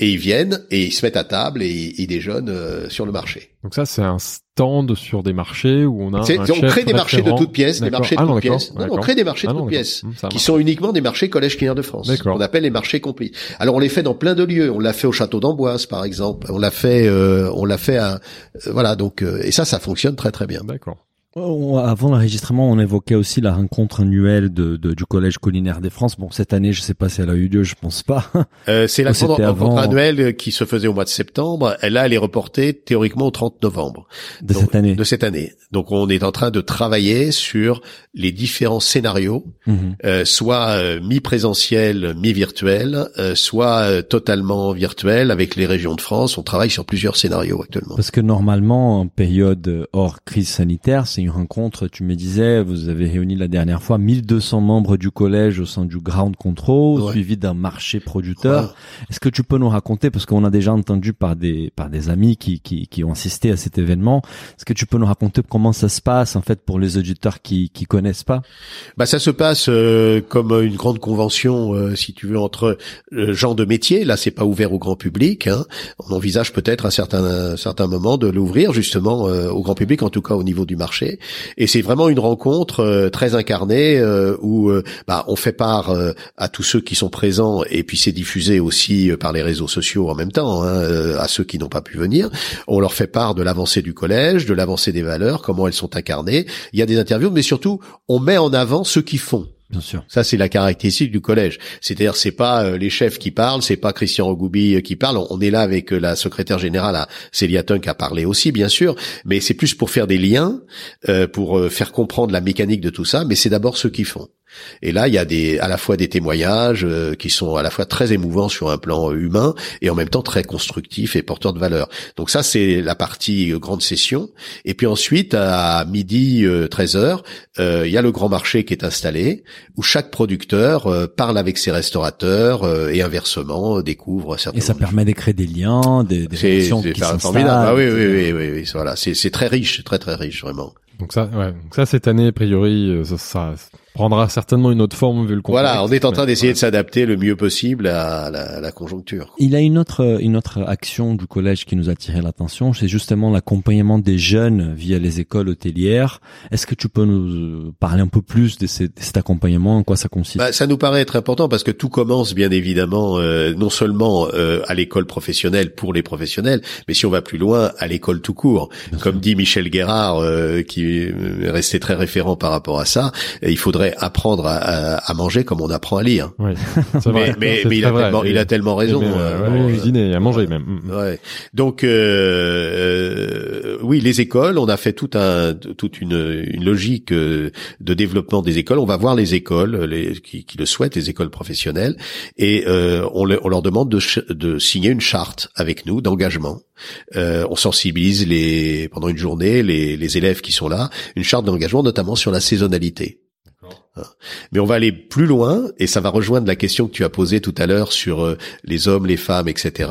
Et ils viennent et ils se mettent à table et ils, déjeunent euh, sur le marché. Donc ça, c'est un stand sur des marchés où on a un on crée des marchés de toutes pièces, des marchés de Ah toutes pièces. Non, on crée des marchés Ah de non, toutes pièces Hum, qui sont uniquement des marchés collège clients de France. D'accord. On appelle les marchés complis. Alors on les fait dans plein de lieux. On l'a fait au château d'Amboise par exemple. On l'a fait, euh, on l'a fait à, euh, voilà donc euh, et ça ça fonctionne très très bien. D'accord. Avant l'enregistrement, on évoquait aussi la rencontre annuelle de, de- du Collège culinaire des France. Bon, cette année, je sais pas si elle a eu lieu, je pense pas. Euh, c'est la rencontre avant. annuelle qui se faisait au mois de septembre. Elle là, elle est reportée théoriquement au 30 novembre. de Donc, cette année. De cette année. Donc on est en train de travailler sur les différents scénarios, Mhm. euh, soit euh, mi-présentiel, mi-virtuel, euh, soit totalement virtuel avec les régions de France. On travaille sur plusieurs scénarios actuellement. Parce que normalement, en période hors crise sanitaire, c'est une rencontre. Tu me disais, vous avez réuni la dernière fois 1200 membres du collège au sein du Ground Control, Ouais. suivi d'un marché producteur. Voilà. Est-ce que tu peux nous raconter, parce qu'on a déjà entendu par des par des amis qui, qui qui ont assisté à cet événement, est-ce que tu peux nous raconter comment ça se passe en fait pour les auditeurs qui qui connaissent pas? Bah ça se passe euh, comme une grande convention, euh, si tu veux, entre euh, gens de métier. Là, c'est pas ouvert au grand public. Hein. On envisage peut-être à certains un certain moment de l'ouvrir justement euh, au grand public, en tout cas au niveau du marché. Et c'est vraiment une rencontre euh, très incarnée euh, où euh, bah, on fait part à tous ceux qui sont présents et puis c'est diffusé aussi par les réseaux sociaux en même temps hein, à ceux qui n'ont pas pu venir. On leur fait part de l'avancée du collège, de l'avancée des valeurs, comment elles sont incarnées. Il y a des interviews, mais surtout on met en avant ceux qui font. Bien sûr. Ça, c'est la caractéristique du collège. C'est-à-dire, c'est pas euh, les chefs qui parlent, c'est pas Christian Rogoubi euh, qui parle. On, est là avec euh, la secrétaire générale, à Célia Tunk, a parlé aussi, bien sûr, mais c'est plus pour faire des liens, euh, pour faire comprendre la mécanique de tout ça. Mais c'est d'abord ceux qui font. Et là, il y a des, à la fois des témoignages euh, qui sont à la fois très émouvants sur un plan humain et en même temps très constructifs et porteurs de valeur. Donc ça, c'est la partie euh, grande session. Et puis ensuite, à midi 13 heures, euh, il y a le grand marché qui est installé où chaque producteur euh, parle avec ses restaurateurs euh, et inversement euh, découvre certains Et ça permet de créer des liens, des, des c'est relations c'est qui formidable. s'installent. Ah oui, oui, oui, oui, oui, voilà. C'est c'est très riche, très très riche, vraiment. Donc ça, ouais. Donc ça, cette année, a priori, euh, ça, ça prendra certainement une autre forme vu le contexte. Voilà, on est en train Ouais. d'essayer de s'adapter le mieux possible à la, à la conjoncture. Il y a une autre une autre action du collège qui nous a attiré l'attention, c'est justement l'accompagnement des jeunes via les écoles hôtelières. Est-ce que tu peux nous parler un peu plus de, ces- de cet accompagnement, en quoi ça consiste? Bah, ça nous paraît être important parce que tout commence bien évidemment euh, non seulement euh, à l'école professionnelle pour les professionnels, mais si on va plus loin, à l'école tout court. Comme dit Michel Guérard, euh, qui est resté très référent par rapport à ça, euh, il faudrait apprendre à, à- à manger comme on apprend à lire. Oui, c'est Mais, vrai. mais, mais il, a vrai. tellement, il a tellement raison. Euh, euh, bon, euh, cuisiner, à manger même. Mm, mm. Ouais. Donc euh, euh, oui, les écoles, on a fait tout un toute une, une logique de développement des écoles. On va voir les écoles les, qui, qui le souhaitent, les écoles professionnelles, et euh, on, le- on leur demande de, de signer une charte avec nous d'engagement. Euh, on sensibilise les pendant une journée les, les élèves qui sont là, une charte d'engagement notamment sur la saisonnalité. Mais on va aller plus loin, et ça va rejoindre la question que tu as posée tout à l'heure sur euh, les hommes, les femmes, etc.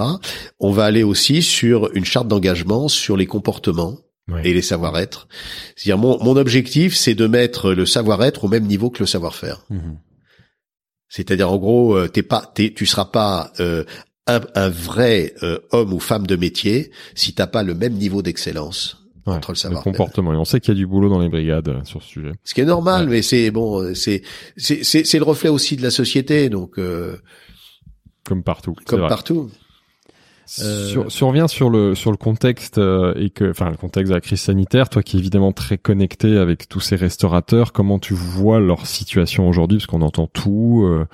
On va aller aussi sur une charte d'engagement sur les comportements et les savoir-être. C'est-à-dire mon, mon objectif, c'est de mettre le savoir-être au même niveau que le savoir-faire. Mhm. C'est-à-dire en gros, euh, t'es pas, t'es, tu seras pas euh, un, un vrai euh, homme ou femme de métier si t'as pas le même niveau d'excellence Ouais, entre le comportement. Et on sait qu'il y a du boulot dans les brigades euh, sur ce sujet. Ce qui est normal, Ouais. mais c'est bon, euh, c'est c'est c'est c'est le reflet aussi de la société, donc euh, Comme partout. comme partout. Euh, Sur, revient sur le sur le contexte euh, et que enfin le contexte de la crise sanitaire, toi qui es évidemment très connecté avec tous ces restaurateurs, comment tu vois leur situation aujourd'hui? Parce qu'on entend tout. euh,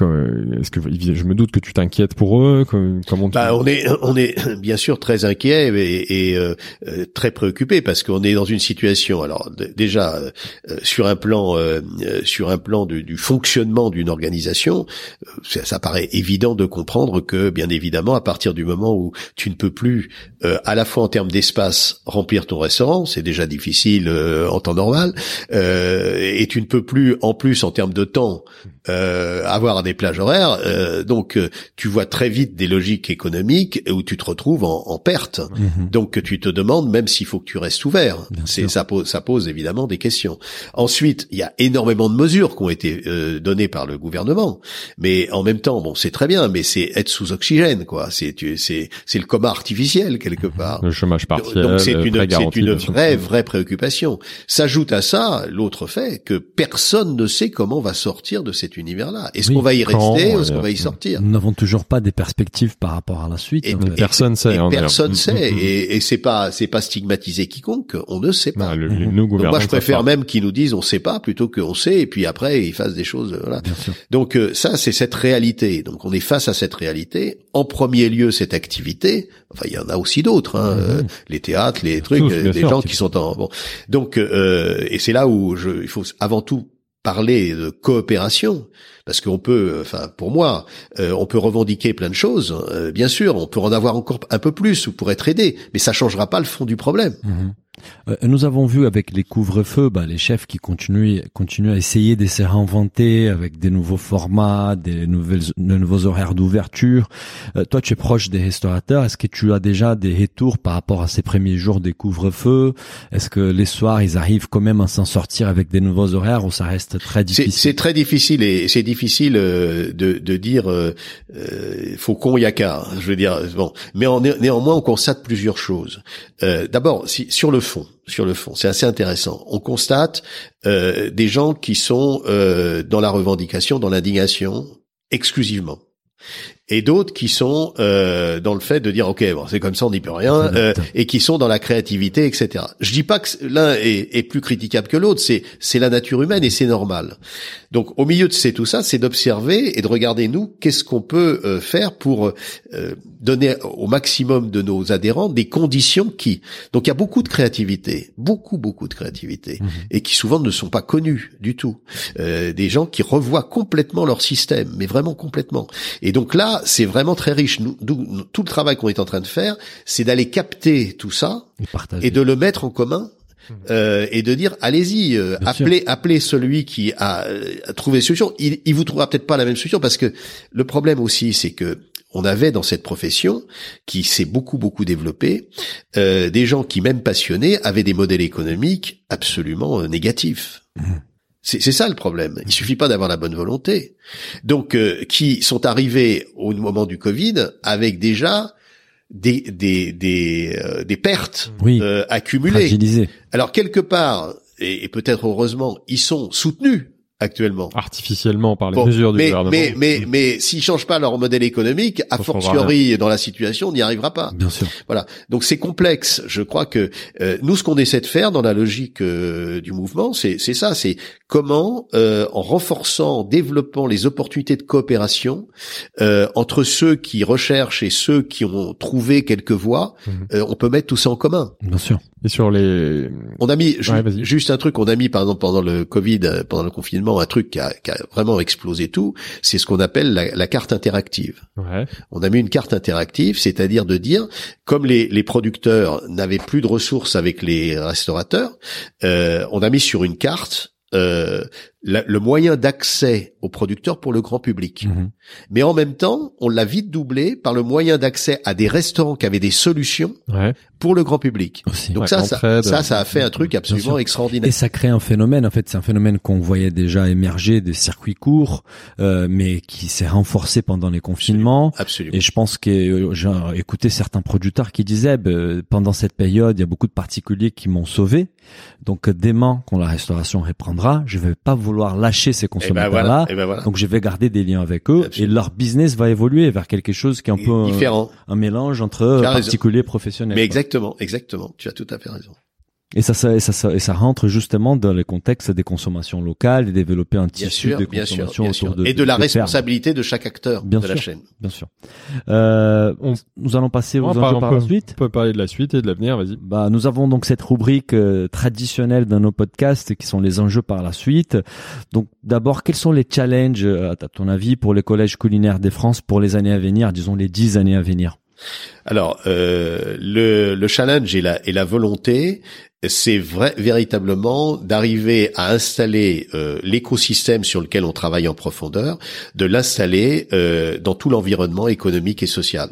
Est-ce que je me doute que tu t'inquiètes pour eux comme- Comment tu... Bah, on est, on est bien sûr très inquiet et, et, euh, euh, très préoccupé parce qu'on est dans une situation. Alors déjà euh, euh, sur un plan, euh, euh, sur un plan du, du fonctionnement d'une organisation, ça, ça paraît évident de comprendre que bien évidemment à partir du moment où tu ne peux plus à la fois en termes d'espace remplir ton restaurant, c'est déjà difficile en temps normal, et tu ne peux plus en plus en termes de temps avoir des plages horaires. euh, donc euh, tu vois très vite des logiques économiques où tu te retrouves en, en perte. Mhm. Donc tu te demandes même s'il faut que tu restes ouvert. C'est ça pose ça pose évidemment des questions. Ensuite, il y a énormément de mesures qui ont été euh, données par le gouvernement, mais en même temps, bon, c'est très bien, mais c'est être sous oxygène, quoi. C'est tu- c'est c'est le coma artificiel quelque part. Le chômage partiel, Donc c'est euh, une, c'est une bien sûr. vraie, vraie préoccupation. S'ajoute à ça l'autre fait que personne ne sait comment on va sortir de cet univers-là. Est-ce Oui, qu'on va y quand, rester ou est-ce euh, qu'on va y sortir? Nous n'avons toujours pas des perspectives par rapport à la suite. Et- en fait. et- Personne sait. Et hein, personne Mm, sait. mm, mm. Et, et c'est pas, c'est pas stigmatiser quiconque. On ne sait pas. Non, le, le- nous, Donc gouvernants, moi, je préfère même qu'ils nous disent on sait pas plutôt qu'on sait et puis après ils fassent des choses. Voilà. Bien sûr. Donc euh, ça, c'est cette réalité. Donc on est face à cette réalité. En premier lieu, cette activité. Enfin, il y en a aussi d'autres. Hein, euh, les théâtres, les trucs, Tous, euh, des sûr. gens qui sont en bon. Donc euh, et c'est là où je, il faut avant tout parler de coopération parce qu'on peut, enfin pour moi, euh, on peut revendiquer plein de choses. euh, bien sûr, on peut en avoir encore un peu plus ou pour être aidé, mais ça changera pas le fond du problème. Mhm. Euh, nous avons vu avec les couvre-feux, bah, les chefs qui continuent, continuent à essayer de se réinventer avec des nouveaux formats, des nouvelles, de nouveaux horaires d'ouverture. Euh, toi, tu es proche des restaurateurs. Est-ce que tu as déjà des retours par rapport à ces premiers jours des couvre-feux? Est-ce que les soirs, ils arrivent quand même à s'en sortir avec des nouveaux horaires ou ça reste très difficile C'est très difficile et c'est difficile euh, de, de dire euh, faut qu'on y a qu'à. Je veux dire bon, mais en, néanmoins, on constate plusieurs choses. D'abord, si, sur le fond, sur le fond, c'est assez intéressant. On constate euh, des gens qui sont euh, dans la revendication, dans l'indignation exclusivement. Et d'autres qui sont euh, dans le fait de dire ok bon c'est comme ça on n'y peut rien euh, et qui sont dans la créativité etc je dis pas que l'un est, est, plus critiquable que l'autre c'est c'est la nature humaine et c'est normal donc au milieu de c'est tout ça c'est d'observer et de regarder nous qu'est-ce qu'on peut euh, faire pour euh, donner au maximum de nos adhérents des conditions qui donc il y a beaucoup de créativité beaucoup beaucoup de créativité mmh. et qui souvent ne sont pas connus du tout euh, des gens qui revoient complètement leur système mais vraiment complètement et donc là c'est vraiment très riche. Nous, tout le travail qu'on est en train de faire, c'est d'aller capter tout ça et, de le mettre en commun. Euh, et de dire allez-y, euh, appelez, appelez celui qui a, euh, trouvé solution. Il, il vous trouvera peut-être pas la même solution parce que le problème aussi, c'est que on avait dans cette profession qui s'est beaucoup beaucoup développée des gens qui même passionnés avaient des modèles économiques absolument négatifs. Mmh. C'est ça le problème. Il suffit pas d'avoir la bonne volonté. Donc, euh, qui sont arrivés au moment du Covid avec déjà des des des, euh, des pertes euh, accumulées. Alors quelque part, et peut-être heureusement, ils sont soutenus actuellement. Artificiellement par les mesures du mais, gouvernement. Mais, mais, mais s'ils changent pas leur modèle économique, a fortiori dans la situation, on n'y arrivera pas. Bien sûr. Voilà. Donc c'est complexe. Je crois que euh, nous, ce qu'on essaie de faire dans la logique euh, du mouvement, c'est ça, c'est comment, euh, en renforçant, en développant les opportunités de coopération entre ceux qui recherchent et ceux qui ont trouvé quelques voies, mm. on peut mettre tout ça en commun. Bien sûr. Et sur les, on a mis juste un truc, on a mis par exemple pendant le Covid, pendant le confinement, un truc qui a, qui a vraiment explosé tout, c'est ce qu'on appelle la, la, carte interactive. Ouais. On a mis une carte interactive, c'est-à-dire de dire, comme les, les producteurs n'avaient plus de ressources avec les restaurateurs, euh, on a mis sur une carte euh, le moyen d'accès aux producteurs pour le grand public. Mhm. Mais en même temps, on l'a vite doublé par le moyen d'accès à des restaurants qui avaient des solutions pour le grand public. Donc ça, ça, ça, a fait un truc absolument extraordinaire. Et ça crée un phénomène. En fait, c'est un phénomène qu'on voyait déjà émerger des circuits courts, euh, mais qui s'est renforcé pendant les confinements. Absolument. Et je pense que euh, j'ai écouté certains producteurs qui disaient, bah, pendant cette période, il y a beaucoup de particuliers qui m'ont sauvé. Donc demain, quand la restauration reprendra, je vais pas vouloir vouloir lâcher ces eh ben consommateurs-là. Eh ben Donc je vais garder des liens avec eux et leur business va évoluer vers quelque chose qui est un peu différent, un, mélange entre particuliers et professionnels. Mais exactement, exactement. Tu as tout à fait raison. Et ça, ça, ça, et ça rentre justement dans le contexte des consommations locales et développer un tissu de consommation autour de et de, la responsabilité de chaque acteur bien de sûr, la chaîne. Bien sûr. Euh, on, nous allons passer aux enjeux par la suite. On peut parler de la suite et de l'avenir. Vas-y. Bah, nous avons donc cette rubrique euh, traditionnelle dans nos podcasts qui sont les enjeux par la suite. Donc, d'abord, quels sont les challenges, euh, à ton avis, pour les collèges culinaires des France pour les années à venir, disons les dix années à venir? Alors, euh, le, le, challenge et la, et la volonté, c'est véritablement d'arriver à installer euh, l'écosystème sur lequel on travaille en profondeur, de l'installer euh, dans tout l'environnement économique et social,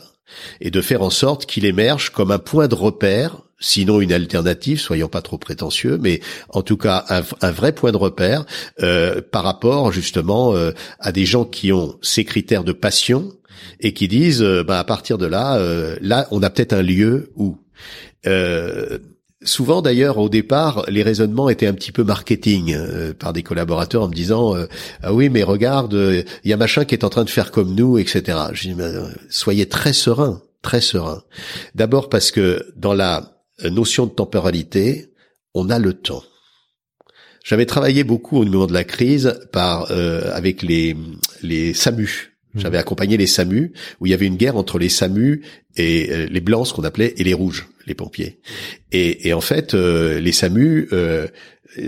et de faire en sorte qu'il émerge comme un point de repère sinon une alternative, soyons pas trop prétentieux, mais en tout cas un, vrai point de repère euh, par rapport justement à des gens qui ont ces critères de passion et qui disent, bah, à partir de là, là on a peut-être un lieu où Souvent d'ailleurs au départ les raisonnements étaient un petit peu marketing euh, par des collaborateurs en me disant euh, ah oui mais regarde il y a machin qui est en train de faire comme nous etc. Je dis euh, soyez très serein très serein. D'abord parce que dans la notion de temporalité on a le temps. J'avais travaillé beaucoup au moment de la crise par avec les les SAMU. J'avais accompagné les SAMU où il y avait une guerre entre les SAMU et euh, les blancs, ce qu'on appelait, et les rouges, les pompiers. Et, et en fait, euh, les SAMU euh,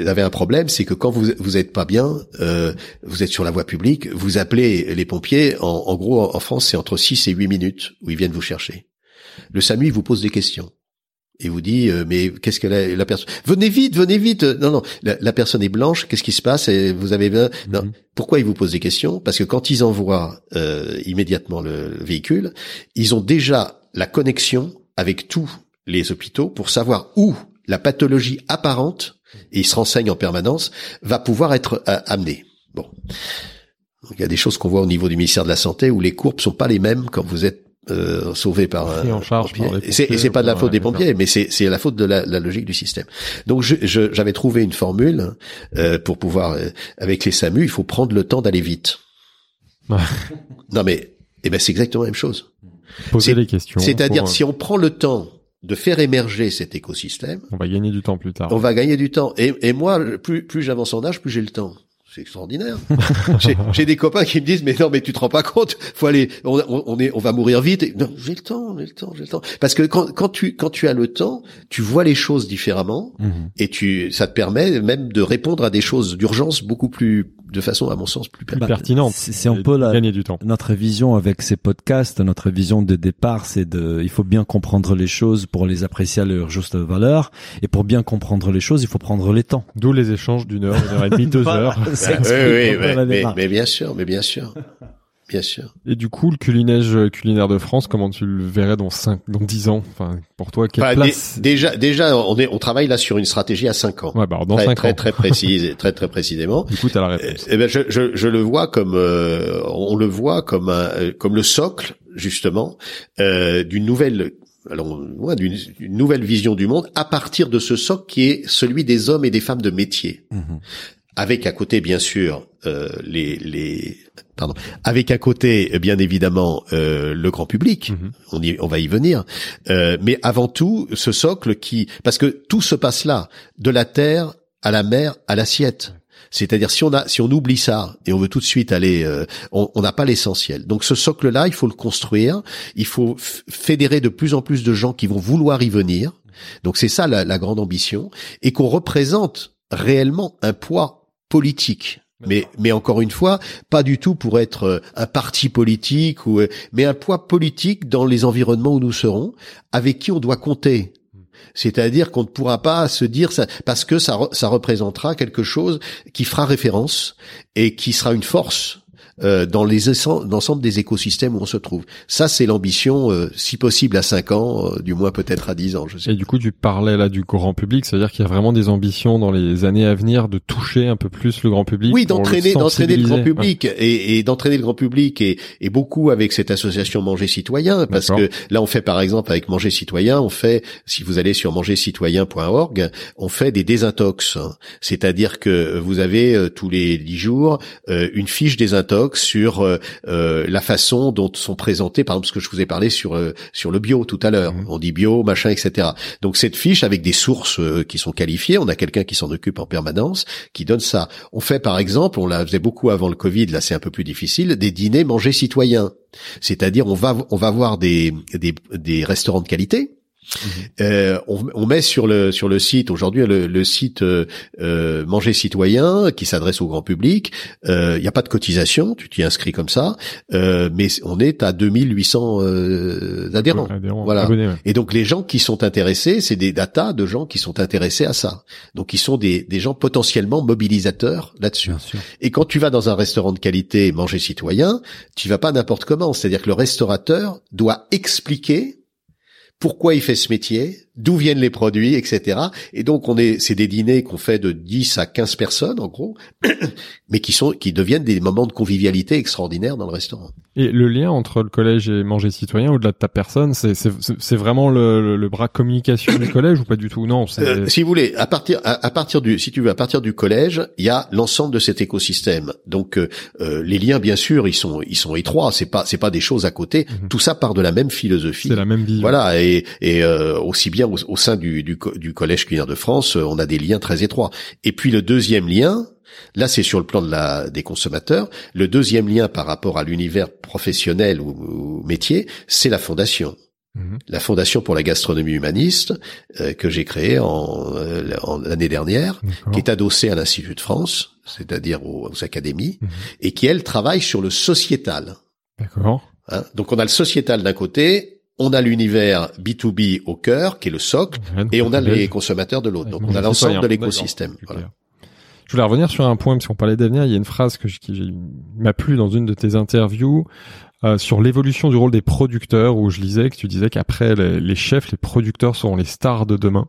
avaient un problème, c'est que quand vous vous êtes pas bien, euh, vous êtes sur la voie publique, vous appelez les pompiers. En, en gros, en France, c'est entre 6 et 8 minutes où ils viennent vous chercher. Le SAMU il vous pose des questions. Et vous dit euh, mais qu'est-ce que la, la personne venez vite venez vite. Non non la, la personne est blanche qu'est-ce qui se passe? Et vous avez non Mhm. pourquoi ils vous posent des questions? Parce que quand ils envoient euh, immédiatement le, le véhicule ils ont déjà la connexion avec tous les hôpitaux pour savoir où la pathologie apparente et ils se renseignent en permanence va pouvoir être euh, amenée. Bon. Donc, il y a des choses qu'on voit au niveau du ministère de la santé où les courbes sont pas les mêmes quand vous êtes euh, sauvé par un en charge pompier. par les Et c'est- et pompiers, c'est pas de la faute des pompiers, mais c'est c'est la faute de la, la logique du système. Donc je- je- j'avais trouvé une formule euh, pour pouvoir euh, avec les SAMU, il faut prendre le temps d'aller vite. Non mais eh ben c'est exactement la même chose. Poser les questions. C'est-à-dire si on prend le temps de faire émerger cet écosystème, on va gagner du temps plus tard. on va gagner du temps. Et, et moi, plus, plus j'avance en âge, plus j'ai le temps. C'est extraordinaire. j'ai, j'ai des copains qui me disent mais non mais tu te rends pas compte, faut aller, on, est, on va mourir vite. Et, non, j'ai le temps, j'ai le temps, j'ai le temps. Parce que quand, quand tu quand tu as le temps, tu vois les choses différemment Mhm. et tu ça te permet même de répondre à des choses d'urgence beaucoup plus de façon à mon sens plus Plus pertinente. pertinente. c'est- un peu la- Gagner du temps. Notre vision avec ces podcasts, notre vision de départ, c'est de, il faut bien comprendre les choses pour les apprécier à leur juste valeur. Et pour bien comprendre les choses, il faut prendre les temps. D'où les échanges d'une heure, une heure et demie, deux heures. Ça Oui, oui, mais, mais- mais bien sûr, mais bien sûr, bien sûr. Et du coup, le culinage culinaire de France, comment tu le verrais dans cinq, dans dix ans? Enfin, pour toi, quelle Enfin, place dé- déjà, déjà, on est, on travaille là sur une stratégie à cinq ans. Ouais, bah dans très, cinq très, ans. très précise, très, très précisément. Du coup, t'as la Euh, réponse. eh ben, je, je, je le vois comme, euh, on le voit comme un, euh, comme le socle justement euh, d'une nouvelle, alors ouais, d'une nouvelle vision du monde à partir de ce socle qui est celui des hommes et des femmes de métier, Mhm. Avec à côté bien sûr euh, les, les, pardon, avec à côté bien évidemment euh, le grand public. Mhm. On, y, on va y venir, Euh, mais avant tout ce socle qui, parce que tout se passe là, de la terre à la mer à l'assiette. C'est-à-dire si on a si on oublie ça et on veut tout de suite aller, euh, on n'a pas l'essentiel. Donc ce socle-là, il faut le construire. Il faut fédérer de plus en plus de gens qui vont vouloir y venir. Donc c'est ça la, la grande ambition et qu'on représente réellement un poids politique. Mais, mais encore une fois, pas du tout pour être euh, un parti politique ou, euh, mais un poids politique dans les environnements où nous serons, avec qui on doit compter. C'est-à-dire qu'on ne pourra pas se dire ça parce que ça, ça représentera quelque chose qui fera référence et qui sera une force euh, dans les l'ensemble des écosystèmes où on se trouve. Ça, c'est l'ambition, euh, si possible à 5 ans, euh, du moins peut-être à 10 ans. Je sais. Et du coup, tu parlais là du grand public, c'est-à-dire qu'il y a vraiment des ambitions dans les années à venir de toucher un peu plus le grand public. Oui, d'entraîner, d'entraîner le grand public et, et d'entraîner le grand public et, et beaucoup avec cette association Manger Citoyen parce que là on fait par exemple avec Manger Citoyen, on fait si vous allez sur mangercitoyen.org, on fait des désintox, c'est-à-dire que vous avez euh, tous les dix jours euh, une fiche désintox sur euh, euh, la façon dont sont présentés, par exemple ce que je vous ai parlé sur euh, sur le bio tout à l'heure. Mhm. On dit bio, machin, etc. Donc cette fiche avec des sources euh, qui sont qualifiées, on a quelqu'un qui s'en occupe en permanence, qui donne ça. On fait par exemple, on la faisait beaucoup avant le Covid, là c'est un peu plus difficile, des dîners manger citoyens. C'est-à-dire on va on va voir des des, des restaurants de qualité. Euh, on, on met sur le sur le site aujourd'hui le, le site euh, euh, Manger Citoyen qui s'adresse au grand public. Il n'y a pas de cotisation, tu t'y inscris comme ça, euh, mais on est à 2800 euh, adhérents. Ouais, adhérents, Voilà. abonnés, ouais. Et donc les gens qui sont intéressés, c'est des datas de gens qui sont intéressés à ça. Donc ils sont des, des gens potentiellement mobilisateurs là-dessus. Bien sûr. Et quand tu vas dans un restaurant de qualité manger citoyen, tu vas pas n'importe comment. C'est-à-dire que le restaurateur doit expliquer pourquoi il fait ce métier, d'où viennent les produits, etc. Et donc on est, c'est des dîners qu'on fait de 10 à 15 personnes en gros, mais qui sont, qui deviennent des moments de convivialité extraordinaires dans le restaurant. Et le lien entre le collège et manger citoyen, au-delà de ta personne, c'est c'est c'est vraiment le, le, le bras communication du collège ou pas du tout? Non, c'est Euh, si vous voulez, à partir à, à partir du si tu veux à partir du collège, il y a l'ensemble de cet écosystème. Donc euh, euh, les liens bien sûr, ils sont ils sont étroits, c'est pas c'est pas des choses à côté, Mhm. tout ça part de la même philosophie. c'est la même vision. Voilà, et, et euh, aussi bien au, au sein du, du, co- du Collège culinaire de France, euh, on a des liens très étroits. Et puis le deuxième lien, là c'est sur le plan de la, des consommateurs, le deuxième lien par rapport à l'univers professionnel ou, ou métier, c'est la fondation. Mhm. La Fondation pour la gastronomie humaniste euh, que j'ai créée en, euh, en l'année dernière, qui est adossée à l'Institut de France, c'est-à-dire aux, aux académies, Mhm. et qui elle travaille sur le sociétal. D'accord. Hein. Donc on a le sociétal d'un côté on a l'univers B2B au cœur, qui est le socle, et on a les consommateurs de l'autre. Donc on a l'ensemble de l'écosystème. Voilà. Je voulais revenir sur un point, parce qu'on parlait d'avenir, il y a une phrase que, qui m'a plu dans une de tes interviews, euh, sur l'évolution du rôle des producteurs, où je lisais que tu disais qu'après les, les, chefs, les producteurs seront les stars de demain.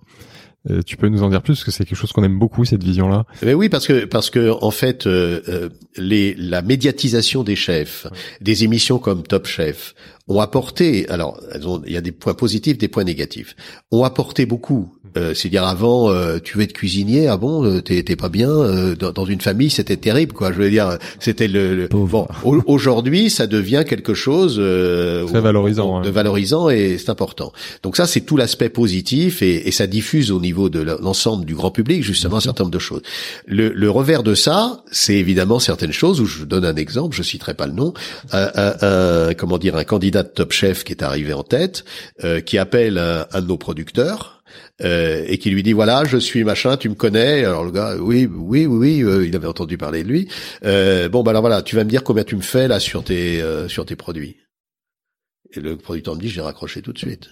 Euh, tu peux nous en dire plus parce que c'est quelque chose qu'on aime beaucoup cette vision-là. Mais oui, parce que parce que en fait, euh, euh les la médiatisation des chefs, des émissions comme Top Chef ont apporté. Alors, elles ont, il y a des points positifs, des points négatifs. Ont apporté beaucoup euh, c'est-à-dire avant, euh, tu veux être cuisinier, ah bon, euh, t'es, pas bien euh, dans, une famille, c'était terrible, quoi. Je veux dire, c'était le, bon. Aujourd'hui, ça devient quelque chose très valorisant, de valorisant et c'est important. Donc ça, c'est tout l'aspect positif et, et, ça diffuse au niveau de l'ensemble du grand public justement un certain nombre de choses. Le, le revers de ça, c'est évidemment certaines choses. Où je donne un exemple, je citerai pas le nom, un, un, comment dire, un candidat de Top Chef qui est arrivé en tête, qui appelle un de nos producteurs euh, et qui lui dit voilà je suis machin tu me connais alors le gars oui oui oui oui euh, il avait entendu parler de lui euh, bon bah alors voilà tu vas me dire combien tu me fais là sur tes euh, sur tes produits et le producteur me dit j'ai raccroché tout de suite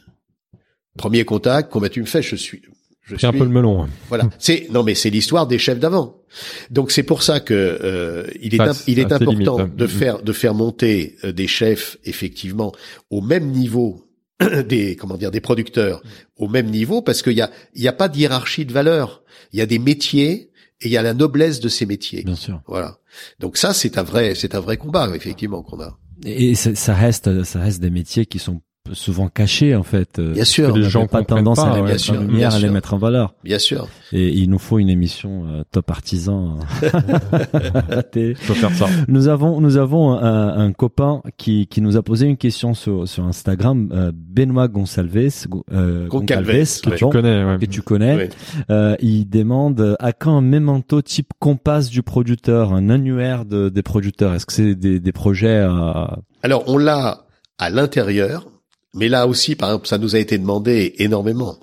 premier contact combien tu me fais je suis je suis un peu le melon. Hein. Voilà, c'est non mais c'est l'histoire des chefs d'avant. Donc c'est pour ça que euh, il est il est important de faire de faire monter des chefs effectivement au même niveau des comment dire des producteurs au même niveau parce qu'il y a il y a pas de hiérarchie de valeur. Il y a des métiers et il y a la noblesse de ces métiers. Bien sûr. Voilà. Donc ça c'est un vrai c'est un vrai combat effectivement qu'on a. Et ça reste ça reste des métiers qui sont souvent cachés en fait. Euh, bien sûr. Les gens pas tendance à les mettre en lumière, à les mettre en valeur. Bien sûr. Et il nous faut une émission euh, top artisan. Faut faire ça. Nous avons nous avons un, un, copain qui qui nous a posé une question sur sur Instagram, euh, Benoît Gonçalves, euh, Goncalves, que, tu connais, ouais. que tu connais. Euh, il demande à quand un memento type compass du producteur, un annuaire de, des producteurs? Est-ce que c'est des, des projets à... Alors on l'a à l'intérieur mais là aussi, par exemple, ça nous a été demandé énormément.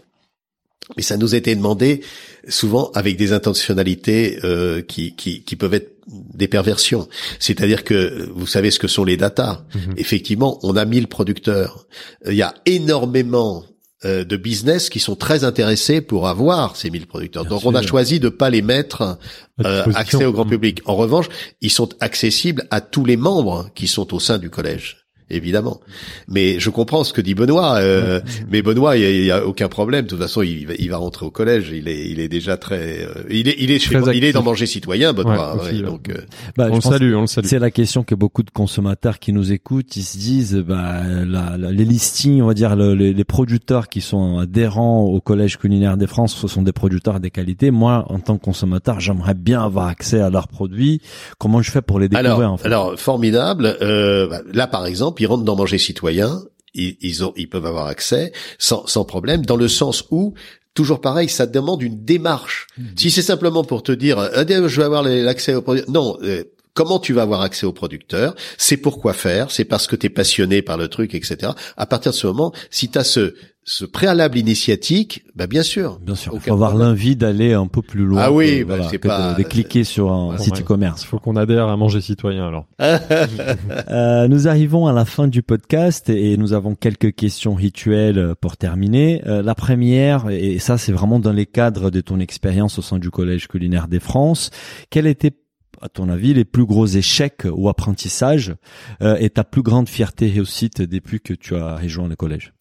Mais ça nous a été demandé souvent avec des intentionnalités euh, qui, qui, qui, peuvent être des perversions. C'est-à-dire que vous savez ce que sont les datas. Mhm. Effectivement, on a 1000 producteurs. Il y a énormément euh, de business qui sont très intéressés pour avoir ces 1000 producteurs. Donc on a choisi de pas les mettre euh, accès au grand mhm. public. En revanche, ils sont accessibles à tous les membres qui sont au sein du collège évidemment. Mais je comprends ce que dit Benoît. Euh, mais Benoît, il y, a, aucun problème. De toute façon, il va, il va rentrer au collège. Il est, il est déjà très, euh, il est, il est, chez, il est dans manger citoyen, Benoît. donc, euh, bah, on le salue, on le salue. C'est la question que beaucoup de consommateurs qui nous écoutent, ils se disent, bah, la, les listings, on va dire, les, les, producteurs qui sont adhérents au collège culinaire des France, ce sont des producteurs des qualités. Moi, en tant que consommateur, j'aimerais bien avoir accès à leurs produits. Comment je fais pour les découvrir alors, en fait? Alors, formidable. Bah, là, par exemple ils rentrent dans Manger Citoyen, ils, ils, ont, ils peuvent avoir accès sans, sans problème, dans le sens où toujours pareil, ça demande une démarche. Mmh. Si c'est simplement pour te dire, euh, je vais avoir l'accès au produit, non. Euh, comment tu vas avoir accès au producteur? C'est pourquoi faire, c'est parce que tu es passionné par le truc, etc. À partir de ce moment, si tu as ce, ce préalable initiatique, bah bien sûr. Bien sûr. Il faut avoir l'envie d'aller un peu plus loin. Ah oui, bah, c'est pas de, cliquer sur un site e-commerce. Il faut qu'on adhère à manger citoyen alors. euh, nous arrivons à la fin du podcast et nous avons quelques questions rituelles pour terminer. Euh, la première, et ça c'est vraiment dans les cadres de ton expérience au sein du Collège culinaire des France, quel était à ton avis, les plus gros échecs ou apprentissages euh, et ta plus grande fierté réussite depuis que tu as rejoint le collège?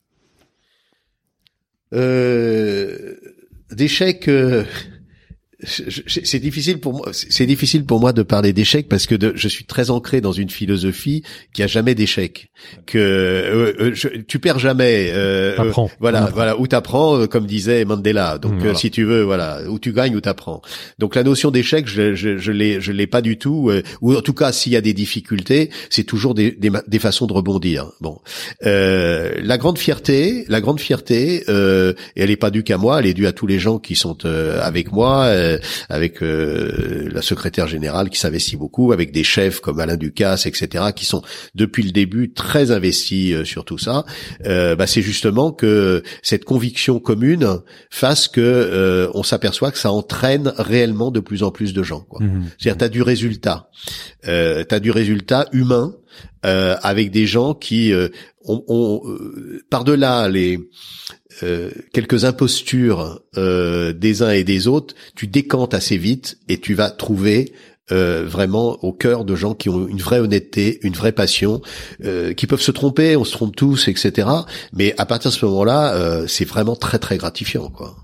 Euh, d'échecs. C'est difficile pour moi. C'est difficile pour moi de parler d'échec parce que de, je suis très ancré dans une philosophie qui a jamais d'échec. Que euh, euh je, tu perds jamais. Euh, euh voilà, voilà, où t'apprends, euh, comme disait Mandela. Donc, mmh, si tu veux, voilà, où tu gagnes, où t'apprends. Donc, la notion d'échec, je, je, je l'ai, je l'ai pas du tout. ou en tout cas, s'il y a des difficultés, c'est toujours des, des, des, façons de rebondir. Bon, la grande fierté, la grande fierté, elle est pas due qu'à moi, elle est due à tous les gens qui sont avec moi avec euh, la secrétaire générale qui s'investit beaucoup, avec des chefs comme Alain Ducasse, etc., qui sont depuis le début très investis euh, sur tout ça. Bah, c'est justement que cette conviction commune fasse que on s'aperçoit que ça entraîne réellement de plus en plus de gens. Mmh. C'est-à-dire, t'as du résultat, euh, t'as du résultat humain. avec des gens qui on, on euh, par-delà les euh, quelques impostures euh, des uns et des autres, tu décantes assez vite et tu vas trouver euh, vraiment au cœur de gens qui ont une vraie honnêteté, une vraie passion, euh, qui peuvent se tromper, on se trompe tous, etc. Mais à partir de ce moment-là, euh, c'est vraiment très très gratifiant, quoi.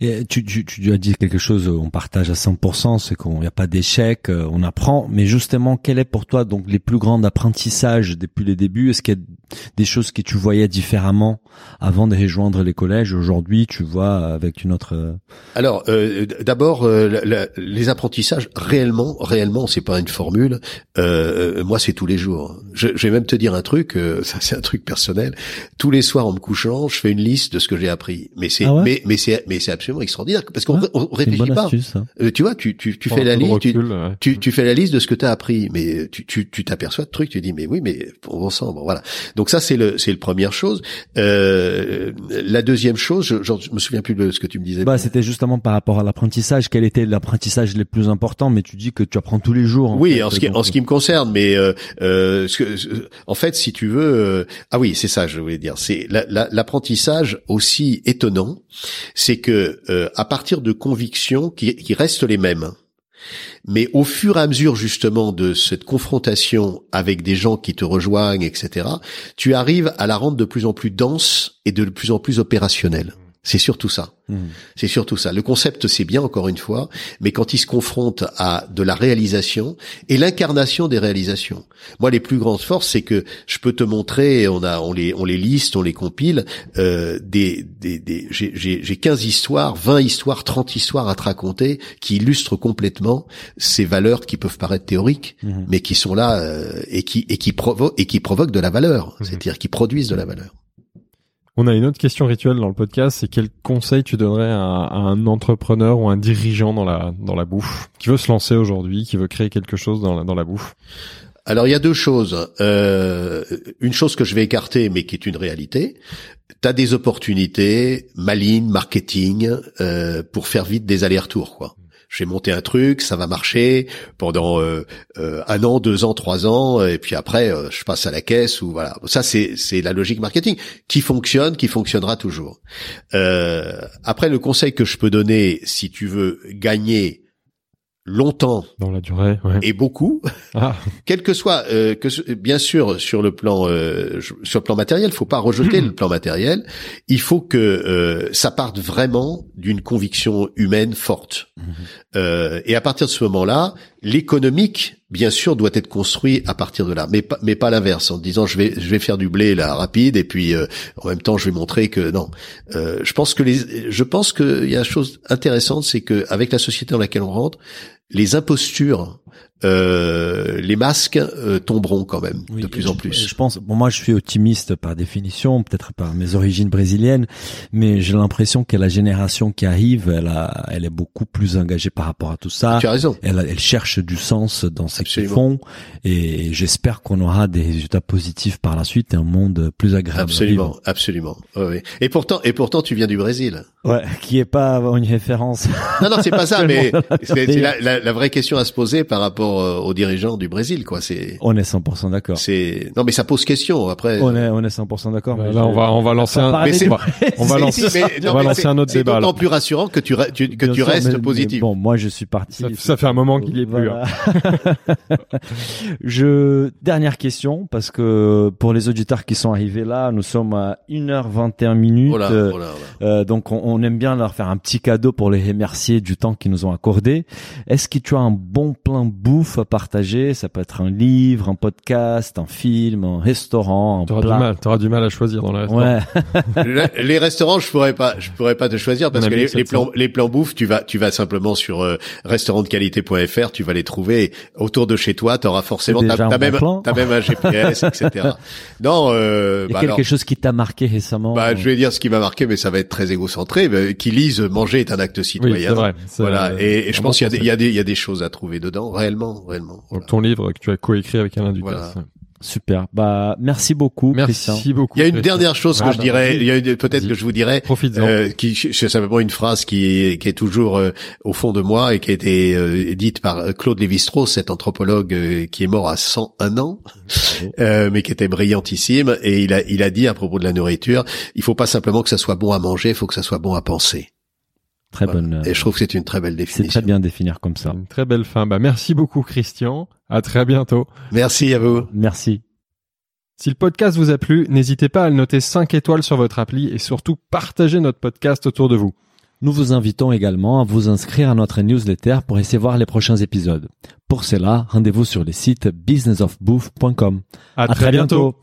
Et tu, tu, tu as dit quelque chose, on partage à 100%, c'est qu'on n'y a pas d'échec, euh, on apprend. Mais justement, quel est pour toi donc les plus grands apprentissages depuis les débuts? Est-ce qu'il y a des choses que tu voyais différemment avant de rejoindre les collèges? Aujourd'hui, tu vois avec une autre. euh, Alors, euh, d'abord, euh, la- la- les apprentissages réellement, réellement, c'est pas une formule. Euh, euh, moi, c'est tous les jours. Je, je vais même te dire un truc. euh, ça, c'est un truc personnel. Tous les soirs, en me couchant, je fais une liste de ce que j'ai appris. Mais c'est, Ah ouais? mais, mais c'est, mais c'est absolument extraordinaire parce qu'on Ouais, on réfléchit pas. astuce. Euh, tu vois, tu, tu, tu fais la liste. Tu, ouais. tu, tu fais la liste de ce que tu as appris, mais tu tu tu t'aperçois de trucs, tu dis mais oui, mais on ensemble, voilà. Donc ça c'est le c'est le première chose. Euh, la deuxième chose, je, je me souviens plus de ce que tu me disais. Bah, c'était justement par rapport à l'apprentissage. Quel était l'apprentissage le plus important? Mais tu dis que tu apprends tous les jours. en oui, fait, en ce qui donc, en ce qui me concerne, mais euh, euh, ce que- en fait, si tu veux, euh, ah oui, c'est ça, je voulais dire, c'est la- la- l'apprentissage aussi étonnant, c'est que euh, à partir de convictions qui, qui restent les mêmes, mais au fur et à mesure justement de cette confrontation avec des gens qui te rejoignent, etc., tu arrives à la rendre de plus en plus dense et de plus en plus opérationnelle. C'est surtout ça. Mhm. C'est surtout ça. Le concept, c'est bien, encore une fois, mais quand il se confronte à de la réalisation et l'incarnation des réalisations. Moi, les plus grandes forces, c'est que je peux te montrer, on a, on les, on les liste, on les compile, euh, des, des, des j'ai, j'ai, j'ai 15 histoires, 20 histoires, 30 histoires à te raconter qui illustrent complètement ces valeurs qui peuvent paraître théoriques, Mhm. mais qui sont là euh, et qui, et qui provoquent, et qui provoquent de la valeur. Mhm. C'est-à-dire qui produisent de la valeur. On a une autre question rituelle dans le podcast, c'est quel conseil tu donnerais à, un entrepreneur ou un dirigeant dans la dans la bouffe qui veut se lancer aujourd'hui, qui veut créer quelque chose dans la, dans la bouffe? Alors il y a deux choses. Euh, une chose que je vais écarter, mais qui est une réalité. Tu as des opportunités, malignes, marketing, euh, pour faire vite des allers-retours, quoi. Je vais monter un truc, ça va marcher pendant euh, euh, un an, deux ans, trois ans, et puis après euh, je passe à la caisse ou voilà. Ça c'est c'est la logique marketing qui fonctionne, qui fonctionnera toujours. Euh, après le conseil que je peux donner, si tu veux gagner longtemps dans la durée ouais. et beaucoup, Ah, quel que soit euh, que bien sûr sur le plan euh, sur le plan matériel, faut pas rejeter le plan matériel. Il faut que euh, ça parte vraiment d'une conviction humaine forte. Euh, et à partir de ce moment-là, l'économique, bien sûr, doit être construit à partir de là, mais pas mais pas l'inverse, en disant je vais je vais faire du blé là rapide et puis euh, en même temps je vais montrer que non. Euh, je pense que les je pense qu'il y a une chose intéressante, c'est que avec la société dans laquelle on rentre, les impostures, euh, les masques euh, tomberont quand même Oui, de plus je- en plus. Je pense, bon, moi, je suis optimiste par définition, peut-être par mes origines brésiliennes, mais j'ai l'impression que la génération qui arrive, elle a, elle est beaucoup plus engagée par rapport à tout ça. tu as raison. Elle, elle cherche du sens dans ce qu'ils font et j'espère qu'on aura des résultats positifs par la suite et un monde plus agréable. à Absolument, vivre. absolument. Et pourtant, et pourtant, tu viens du Brésil. Ouais, qui est pas une référence. Non, non, c'est pas ça, mais c'est c'est la, la- la vraie question à se poser par rapport euh, aux dirigeants du Brésil, quoi. C'est, On est 100% d'accord. c'est, non, mais ça pose question. Après, On est, on est 100% d'accord. bah mais là je- on va on va lancer un Mais c'est- on va, on va C'est- lancer mais- non, on va mais lancer c'est- un autre C'est débat. d'autant là. plus rassurant que tu, re- tu- que Bien tu sûr, restes mais- positif. mais Bon, moi, je suis parti. Ça, ça fait un moment qu'il y est plus. hein. Voilà. je dernière question parce que pour les auditeurs qui sont arrivés là, nous sommes à 1h21 minutes. Oh là, Euh, oh là, oh là. euh, donc on, on aime bien leur faire un petit cadeau pour les remercier du temps qu'ils nous ont accordé. Est-ce que tu as un bon plan bouffe à partager Ça peut être un livre, un podcast, un film, un restaurant, un T'auras du mal, t'auras du mal à choisir dans la Ouais, Le- les restaurants, je pourrais pas, je pourrais pas te choisir parce On que les, les 700. plans, les plans bouffe, tu vas, tu vas simplement sur euh, restaurantdequalité.fr, tu vas les trouver autour de chez toi. Tu auras forcément, t'as même, plan. t'as même un GPS, etc. Non, euh, bah quelque alors, chose qui t'a marqué récemment bah, je vais dire ce qui m'a marqué, mais ça va être très égocentré. mais qui lisent manger est un acte Oui, citoyen. c'est vrai. C'est, Voilà. euh, Et, et je pense qu'il y a des, il y a des, il y a des choses à trouver dedans, réellement, réellement. Donc Voilà. ton livre que tu as coécrit avec Alain Ducasse. Voilà. Super. Bah, merci beaucoup, Christian. Merci beaucoup. Il y a une Christian. dernière chose que Ah, je bah, dirais, il y a une- peut-être que je vous dirais, euh, qui c'est simplement une phrase qui est, qui est toujours euh, au fond de moi et qui a été euh, dite par euh, Claude Lévi-Strauss, cet anthropologue euh, qui est mort à 101 ans, euh, mais qui était brillantissime. Et il a, il a dit à propos de la nourriture, il faut pas simplement que ça soit bon à manger, il faut que ça soit bon à penser. Très Voilà. bonne. euh, Et je trouve que c'est une très belle C'est définition. très bien définir comme ça. Une très belle fin. Bah, merci beaucoup, Christian. À très bientôt. Merci à vous. Merci. Si le podcast vous a plu, n'hésitez pas à le noter 5 étoiles sur votre appli et surtout partagez notre podcast autour de vous. Nous vous invitons également à vous inscrire à notre newsletter pour essayer voir les prochains épisodes. Pour cela, rendez-vous sur le site businessofbooth.com. À, À très bientôt.